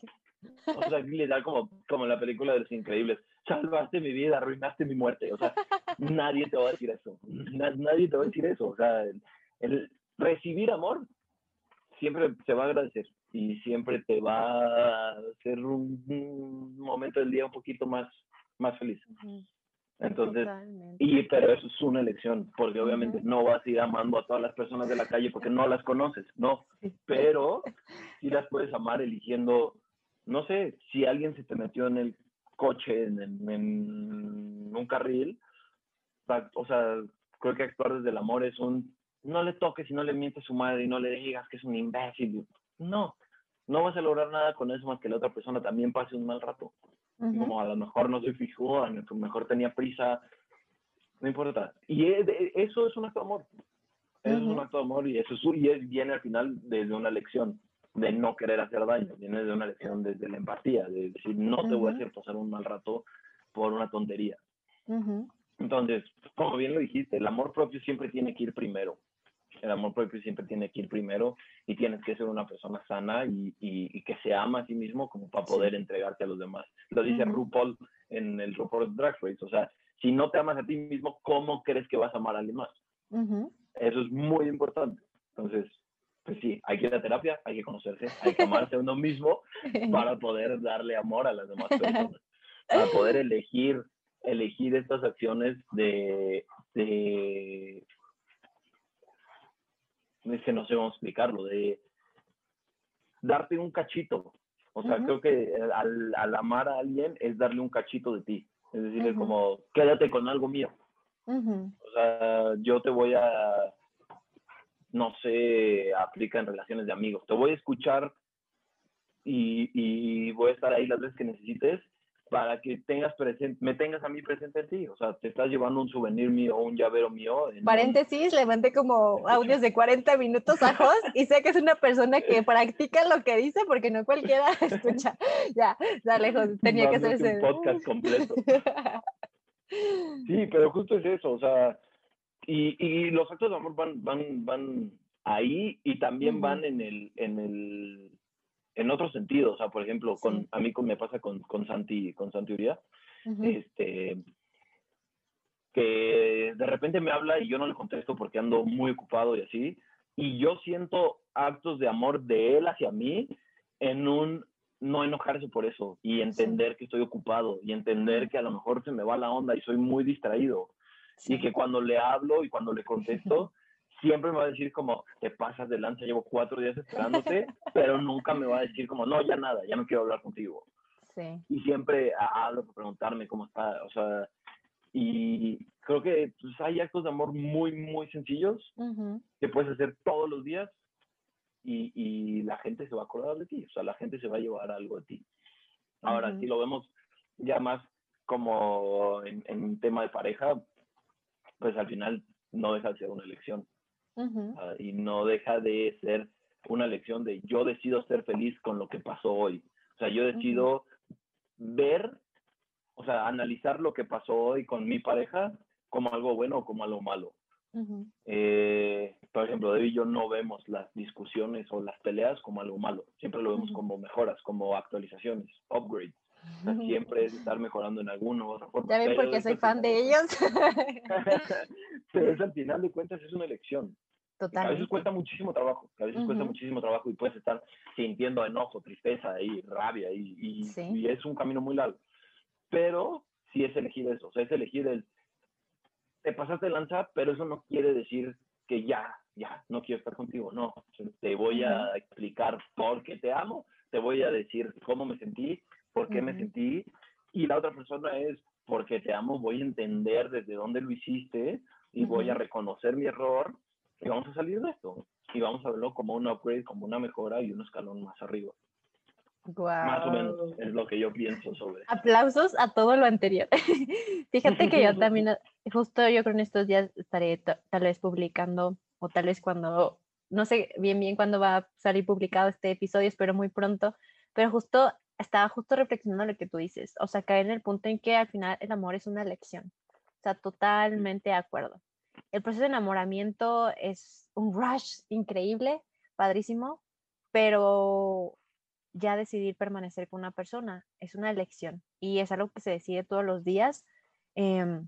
O sea, le da como, como en la película de los increíbles salvaste mi vida, arruinaste mi muerte. O sea, nadie te va a decir eso. nadie te va a decir eso. O sea, el, recibir amor siempre se va a agradecer y siempre te va a hacer un, momento del día un poquito más, más feliz. Entonces, y pero eso es una elección, porque obviamente no vas a ir amando a todas las personas de la calle porque no las conoces, no, pero sí las puedes amar eligiendo, no sé, si alguien se te metió en el coche en, en, un carril, o sea, creo que actuar desde el amor es un, no le toques y no le mientes a su madre y no le digas que es un imbécil. No, no vas a lograr nada con eso más que la otra persona también pase un mal rato. Como a lo mejor no soy fijo, a lo mejor tenía prisa, no importa. Y eso es un acto de amor. Eso es un acto de amor y eso es, y es, viene al final desde una lección de no querer hacer daño, viene de una lección desde la empatía, de decir, no te voy a hacer pasar un mal rato por una tontería. Entonces, como bien lo dijiste, el amor propio siempre tiene que ir primero. El amor propio siempre tiene que ir primero y tienes que ser una persona sana y, y, que se ama a sí mismo como para poder entregarte a los demás. Lo dice RuPaul en el RuPaul Drag Race. O sea, si no te amas a ti mismo, ¿cómo crees que vas a amar a alguien más? Eso es muy importante. Entonces, pues sí, hay que ir a terapia, hay que conocerse, hay que amarse a uno mismo [LAUGHS] para poder darle amor a las demás personas, para poder elegir, elegir estas acciones de, de, es que no sé cómo explicarlo, de darte un cachito. O sea, creo que al, amar a alguien es darle un cachito de ti. Es decir, como, quédate con algo mío. O sea, yo te voy a, no sé, aplica en relaciones de amigos. Te voy a escuchar y, y voy a estar ahí las veces que necesites para que tengas presente, me tengas a mí presente en ti. O sea, te estás llevando un souvenir mío o un llavero mío. Paréntesis, le mandé como audios de 40 minutos a Jos y sé que es una persona que [LAUGHS] practica lo que dice porque no cualquiera [LAUGHS] escucha. Ya, dale, Jos, [LAUGHS] tenía que hacer ese. Un podcast completo. sí, pero justo es eso, o sea, y, y los actos de amor van, van, van ahí y también van en el, en el en otro sentido, o sea, por ejemplo, con, a mí me pasa con, con Santi, con Santi Uría, este, que de repente me habla y yo no le contesto porque ando muy ocupado y así, y yo siento actos de amor de él hacia mí en un no enojarse por eso y entender que estoy ocupado y entender que a lo mejor se me va la onda y soy muy distraído. Y que cuando le hablo y cuando le contesto [LAUGHS] siempre me va a decir como, te pasas de lanza, llevo cuatro días esperándote, [LAUGHS] pero nunca me va a decir como, no, ya nada, ya no quiero hablar contigo. Sí. Y siempre hablo para preguntarme cómo está, o sea, y creo que pues, hay actos de amor muy, muy sencillos que puedes hacer todos los días y, y, la gente se va a acordar de ti, o sea, la gente se va a llevar algo de ti. Ahora, si lo vemos ya más como en, en un tema de pareja, pues al final no deja de ser una elección. Ah, y no deja de ser una lección de yo decido ser feliz con lo que pasó hoy. O sea, yo decido ver, o sea, analizar lo que pasó hoy con mi pareja como algo bueno o como algo malo. Eh, por ejemplo, David y yo no vemos las discusiones o las peleas como algo malo, siempre lo vemos como mejoras, como actualizaciones, upgrades. Siempre es estar mejorando en alguno u otra forma. Ya ven porque soy fan de ellos. [LAUGHS] [LAUGHS] pero es al final de cuentas es una elección. A veces cuesta muchísimo trabajo, a veces cuesta muchísimo trabajo y puedes estar sintiendo enojo, tristeza y rabia y, y, es un camino muy largo. Pero sí es elegir eso, o sea, es elegir el, te pasaste lanza, pero eso no quiere decir que ya, ya, no quiero estar contigo, no, te voy a explicar por qué te amo, te voy a decir cómo me sentí, por qué me sentí, y la otra persona es, porque te amo, voy a entender desde dónde lo hiciste y voy a reconocer mi error y vamos a salir de esto. Y vamos a verlo como un upgrade, como una mejora y un escalón más arriba. Más o menos es lo que yo pienso sobre. Aplausos a todo lo anterior. [LAUGHS] Fíjate que yo también, justo yo creo en estos días estaré tal vez publicando, o tal vez cuando, no sé bien bien cuándo va a salir publicado este episodio, espero muy pronto, pero justo estaba justo reflexionando lo que tú dices, o sea, caer en el punto en que al final el amor es una elección. O sea, totalmente de acuerdo el proceso de enamoramiento es un rush increíble, padrísimo, pero ya decidir permanecer con una persona es una elección y es algo que se decide todos los días, em,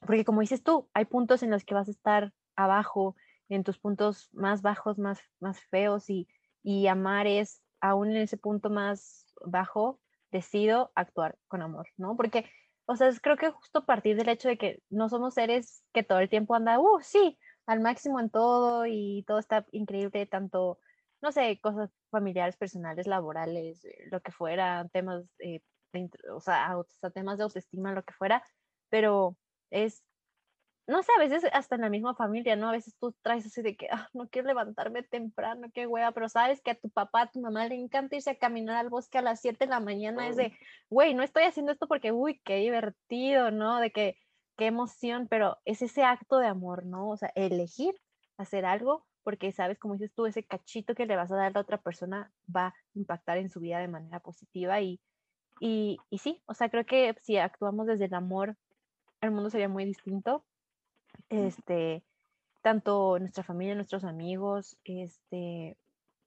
porque como dices tú, hay puntos en los que vas a estar abajo, en tus puntos más bajos, más, más feos y, y amar es, aún en ese punto más bajo, decido actuar con amor, ¿no? Porque o sea, creo que justo partir del hecho de que no somos seres que todo el tiempo anda, uh, sí, al máximo en todo y todo está increíble, tanto, no sé, cosas familiares, personales, laborales, eh, lo que fuera, temas, eh, o sea, temas de autoestima, lo que fuera, pero es no sé, a veces hasta en la misma familia, ¿no? A veces tú traes así de que, ah, no quiero levantarme temprano, qué hueva, pero sabes que a tu papá, a tu mamá le encanta irse a caminar al bosque a las 7 de la mañana, es de, güey, no estoy haciendo esto porque, uy, qué divertido, ¿no? De que, qué emoción, pero es ese acto de amor, ¿no? O sea, elegir hacer algo porque sabes, como dices tú, ese cachito que le vas a dar a la otra persona va a impactar en su vida de manera positiva y, y, y sí, o sea, creo que si actuamos desde el amor, el mundo sería muy distinto este, tanto nuestra familia, nuestros amigos, este,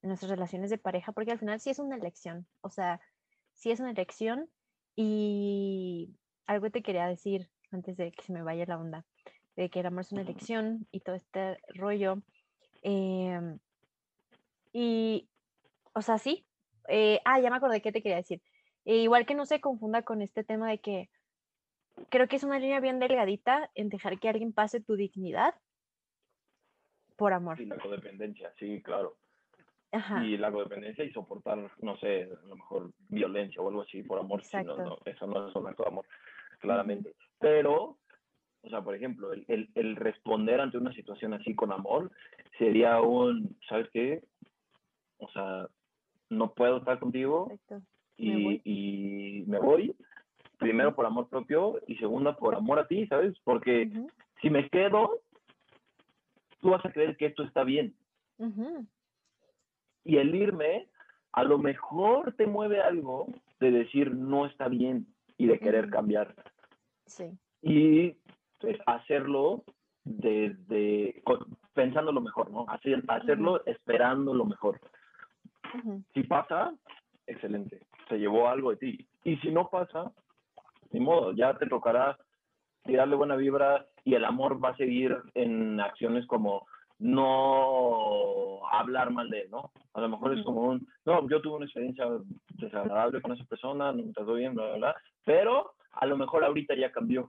nuestras relaciones de pareja, porque al final sí es una elección, o sea, sí es una elección y algo te quería decir antes de que se me vaya la onda, de que el amor es una elección y todo este rollo. Em, y, o sea, sí. Eh, ah, ya me acordé qué te quería decir. Eh, igual que no se confunda con este tema de que creo que es una línea bien delgadita en dejar que alguien pase tu dignidad por amor. Y la codependencia, sí, claro. Y la codependencia y soportar, no sé, a lo mejor violencia o algo así por amor, no, eso no es un acto de amor, claramente. Pero, o sea, por ejemplo, el, el, el, responder ante una situación así con amor sería un, ¿sabes qué? O sea, no puedo estar contigo y, y, me voy. Primero por amor propio y segunda por amor a ti, ¿sabes? Porque si me quedo, tú vas a creer que esto está bien. Y el irme, a lo mejor te mueve algo de decir no está bien y de querer cambiar. Sí. Y pues, hacerlo desde pensando lo mejor, ¿no? Hacer, hacerlo esperando lo mejor. Si pasa, excelente, se llevó algo de ti. Y si no pasa, ni modo, ya te tocará tirarle buena vibra y el amor va a seguir en acciones como no hablar mal de él, ¿no? A lo mejor es como un, no, yo tuve una experiencia desagradable con esa persona, no me trató bien, bla, bla, bla, pero a lo mejor ahorita ya cambió.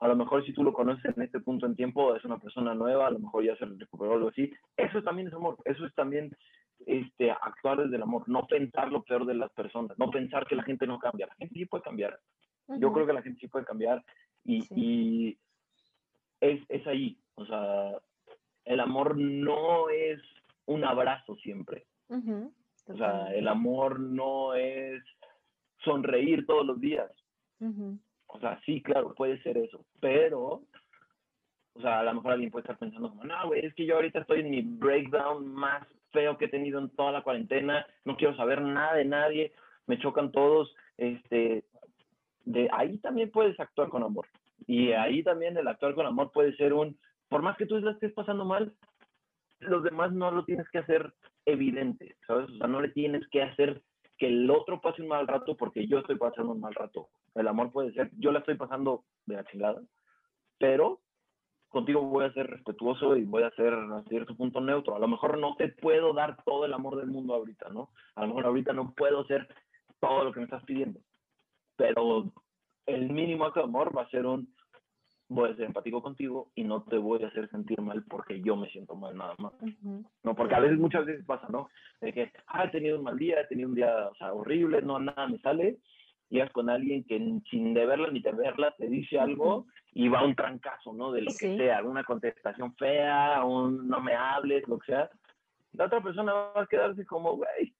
A lo mejor si tú lo conoces en este punto en tiempo, es una persona nueva, a lo mejor ya se recuperó algo así. Eso también es amor, eso es también este, actuar desde el amor, no pensar lo peor de las personas, no pensar que la gente no cambia. La gente sí puede cambiar. Yo creo que la gente sí puede cambiar y, y es, es ahí. O sea, el amor no es un abrazo siempre. O sea, el amor no es sonreír todos los días. O sea, sí, claro, puede ser eso, pero, o sea, a lo mejor alguien puede estar pensando como, no, güey, es que yo ahorita estoy en mi breakdown más feo que he tenido en toda la cuarentena, no quiero saber nada de nadie, me chocan todos, este, de ahí también puedes actuar con amor. Y ahí también el actuar con amor puede ser un, por más que tú la estés pasando mal, los demás no lo tienes que hacer evidente, ¿sabes? O sea, no le tienes que hacer que el otro pase un mal rato porque yo estoy pasando un mal rato. El amor puede ser, yo la estoy pasando de la chingada, pero contigo voy a ser respetuoso y voy a ser a cierto punto neutro. A lo mejor no te puedo dar todo el amor del mundo ahorita, ¿no? A lo mejor ahorita no puedo hacer todo lo que me estás pidiendo, pero el mínimo acto de amor va a ser un, voy a ser empático contigo y no te voy a hacer sentir mal porque yo me siento mal nada más. No, porque a veces, muchas veces pasa, ¿no? De que, ah, he tenido un mal día, he tenido un día, o sea, horrible, no, nada me sale. Llegas con alguien que sin de verla ni de verla te dice algo y va un trancazo, ¿no? De lo que sea, alguna contestación fea, un no me hables, lo que sea. La otra persona va a quedarse como, güey,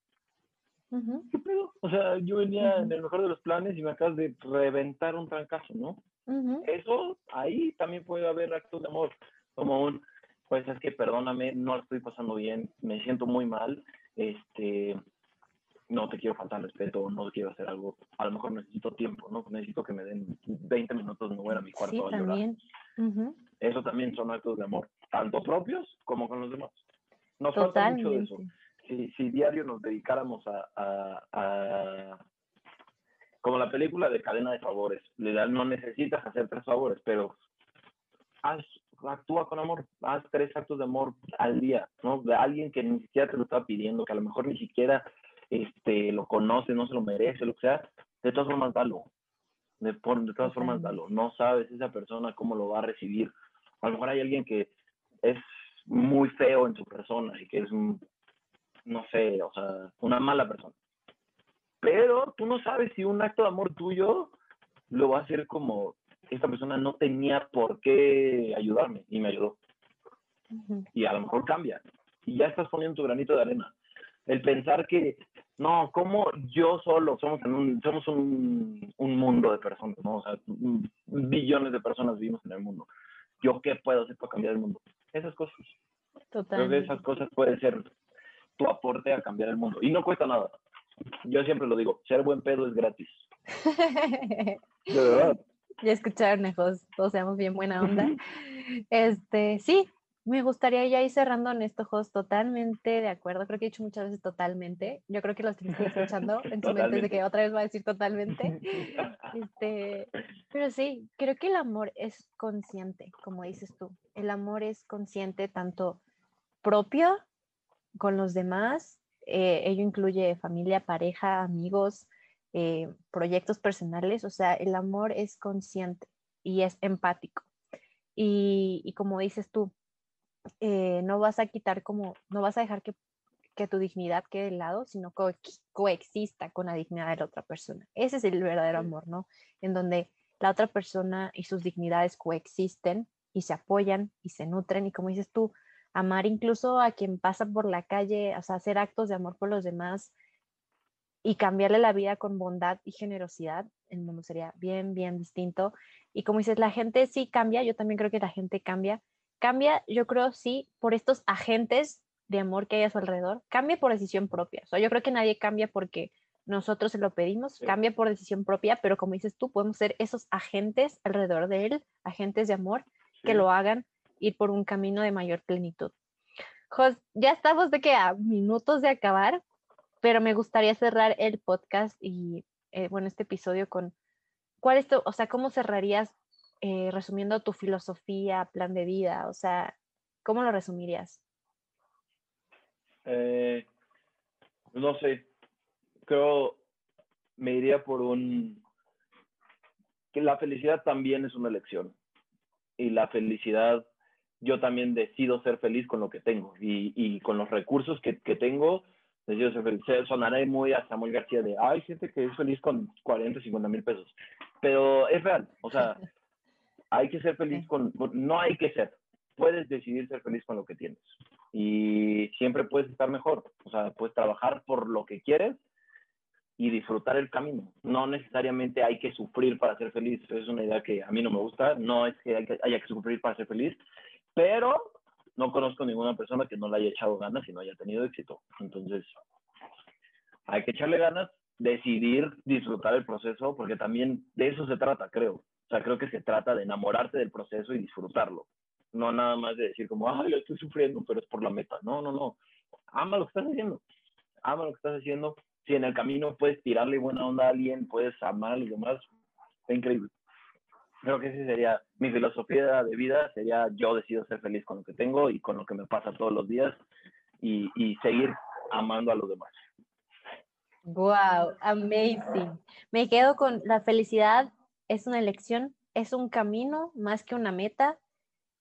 ¿qué pedo? O sea, yo venía en el mejor de los planes y me acabas de reventar un trancazo, ¿no? Eso, ahí también puede haber actos de amor, como un, pues es que perdóname, no lo estoy pasando bien, me siento muy mal, este, no te quiero faltar respeto, no quiero hacer algo, a lo mejor necesito tiempo, ¿no? Necesito que me den 20 minutos, no voy a mi cuarto a llorar. Eso también son actos de amor, tanto propios como con los demás. Nos falta mucho de eso. Si, si diario nos dedicáramos a como la película de cadena de favores. No necesitas hacer tres favores, pero haz, actúa con amor, haz tres actos de amor al día, ¿no? De alguien que ni siquiera te lo está pidiendo, que a lo mejor ni siquiera este, lo conoce, no se lo merece, lo que sea. De todas formas, dalo. De, de todas formas, dalo. No sabes esa persona cómo lo va a recibir. A lo mejor hay alguien que es muy feo en su persona y que es, no sé, o sea, una mala persona pero tú no sabes si un acto de amor tuyo lo va a hacer como esta persona no tenía por qué ayudarme y me ayudó. Y a lo mejor cambia. Y ya estás poniendo tu granito de arena. El pensar que, no, como yo solo, somos, en un, somos un, un mundo de personas, ¿no? O sea, billones de personas vivimos en el mundo. ¿Yo qué puedo hacer para cambiar el mundo? Esas cosas. Creo que esas cosas pueden ser tu aporte a cambiar el mundo. Y no cuesta nada yo siempre lo digo, ser buen pedo es gratis. [LAUGHS] De verdad. Ya escucharon, hijos, todos seamos bien buena onda. [LAUGHS] Este, sí, me gustaría ya ir cerrando en esto, Jos, totalmente de acuerdo. Creo que he dicho muchas veces totalmente. Yo creo que los estoy [LAUGHS] escuchando en su mente de que otra vez va a decir totalmente. Este, pero sí, creo que el amor es consciente, como dices tú. El amor es consciente tanto propio con los demás eh, ello incluye familia, pareja, amigos, eh, proyectos personales, o sea, el amor es consciente y es empático. Y, como dices tú, eh, no vas a quitar como, no vas a dejar que, que tu dignidad quede de lado, sino que coexista con la dignidad de la otra persona. Ese es el verdadero amor, ¿no? En donde la otra persona y sus dignidades coexisten y se apoyan y se nutren y como dices tú, amar incluso a quien pasa por la calle, o sea, hacer actos de amor por los demás y cambiarle la vida con bondad y generosidad, el mundo sería bien, bien distinto. Y como dices, la gente sí cambia, yo también creo que la gente cambia. Cambia, yo creo, sí, por estos agentes de amor que hay a su alrededor, cambia por decisión propia. O sea, yo creo que nadie cambia porque nosotros se lo pedimos, cambia por decisión propia, pero como dices tú, podemos ser esos agentes alrededor de él, agentes de amor, que lo hagan ir por un camino de mayor plenitud. Jos, ya estamos de que a minutos de acabar, pero me gustaría cerrar el podcast y, eh, bueno, este episodio con, ¿cuál es tu, o sea, cómo cerrarías eh, resumiendo tu filosofía, plan de vida? O sea, ¿cómo lo resumirías? Eh, no sé, creo, me iría por un, que la felicidad también es una elección. Y la felicidad, yo también decido ser feliz con lo que tengo y, y con los recursos que, que tengo, decido ser feliz. Sonaré muy a Samuel García de, hay gente que es feliz con 40, 50 mil pesos. Pero es real, o sea, [LAUGHS] hay que ser feliz con, no hay que ser, puedes decidir ser feliz con lo que tienes y siempre puedes estar mejor, o sea, puedes trabajar por lo que quieres y disfrutar el camino. No necesariamente hay que sufrir para ser feliz, es una idea que a mí no me gusta, no es que haya que sufrir para ser feliz, pero no conozco ninguna persona que no le haya echado ganas y no haya tenido éxito. Entonces, hay que echarle ganas, decidir disfrutar el proceso, porque también de eso se trata, creo. O sea, creo que se trata de enamorarte del proceso y disfrutarlo no nada más de decir como, ay, lo estoy sufriendo, pero es por la meta. No, no, no. Ama lo que estás haciendo. Ama lo que estás haciendo. Si en el camino puedes tirarle buena onda a alguien, puedes amar a los demás, está increíble. Creo que esa sería mi filosofía de vida, sería yo decido ser feliz con lo que tengo y con lo que me pasa todos los días y, y seguir amando a los demás. Wow, amazing. Me quedo con la felicidad es una elección, es un camino más que una meta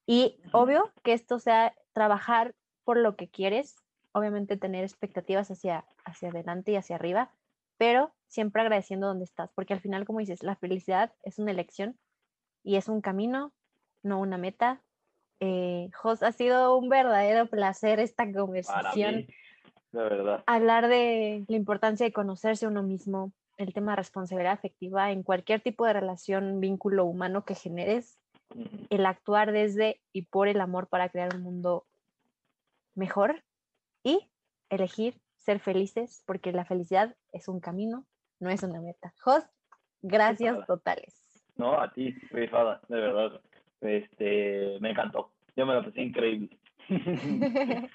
y obvio que esto sea trabajar por lo que quieres, obviamente tener expectativas hacia, hacia adelante y hacia arriba, pero siempre agradeciendo donde estás, porque al final, como dices, la felicidad es una elección y es un camino, no una meta. Eh, Jos, ha sido un verdadero placer esta conversación. de verdad. Hablar de la importancia de conocerse uno mismo, el tema de responsabilidad afectiva en cualquier tipo de relación, vínculo humano que generes, el actuar desde y por el amor para crear un mundo mejor y elegir ser felices, porque la felicidad es un camino, no es una meta. Jos, gracias totales. No, a ti, rifada, de verdad. Este, me encantó. Yo me lo pasé increíble. [LAUGHS]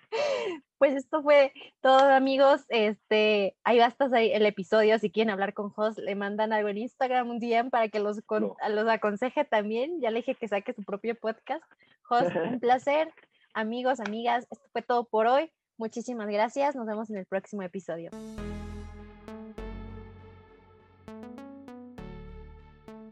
pues esto fue todo, amigos. Este, ahí basta el episodio. Si quieren hablar con Jos, le mandan algo en Instagram, un DM para que los, los aconseje también. Ya le dije que saque su propio podcast. Jos, un [LAUGHS] placer. Amigos, amigas, esto fue todo por hoy. Muchísimas gracias. Nos vemos en el próximo episodio.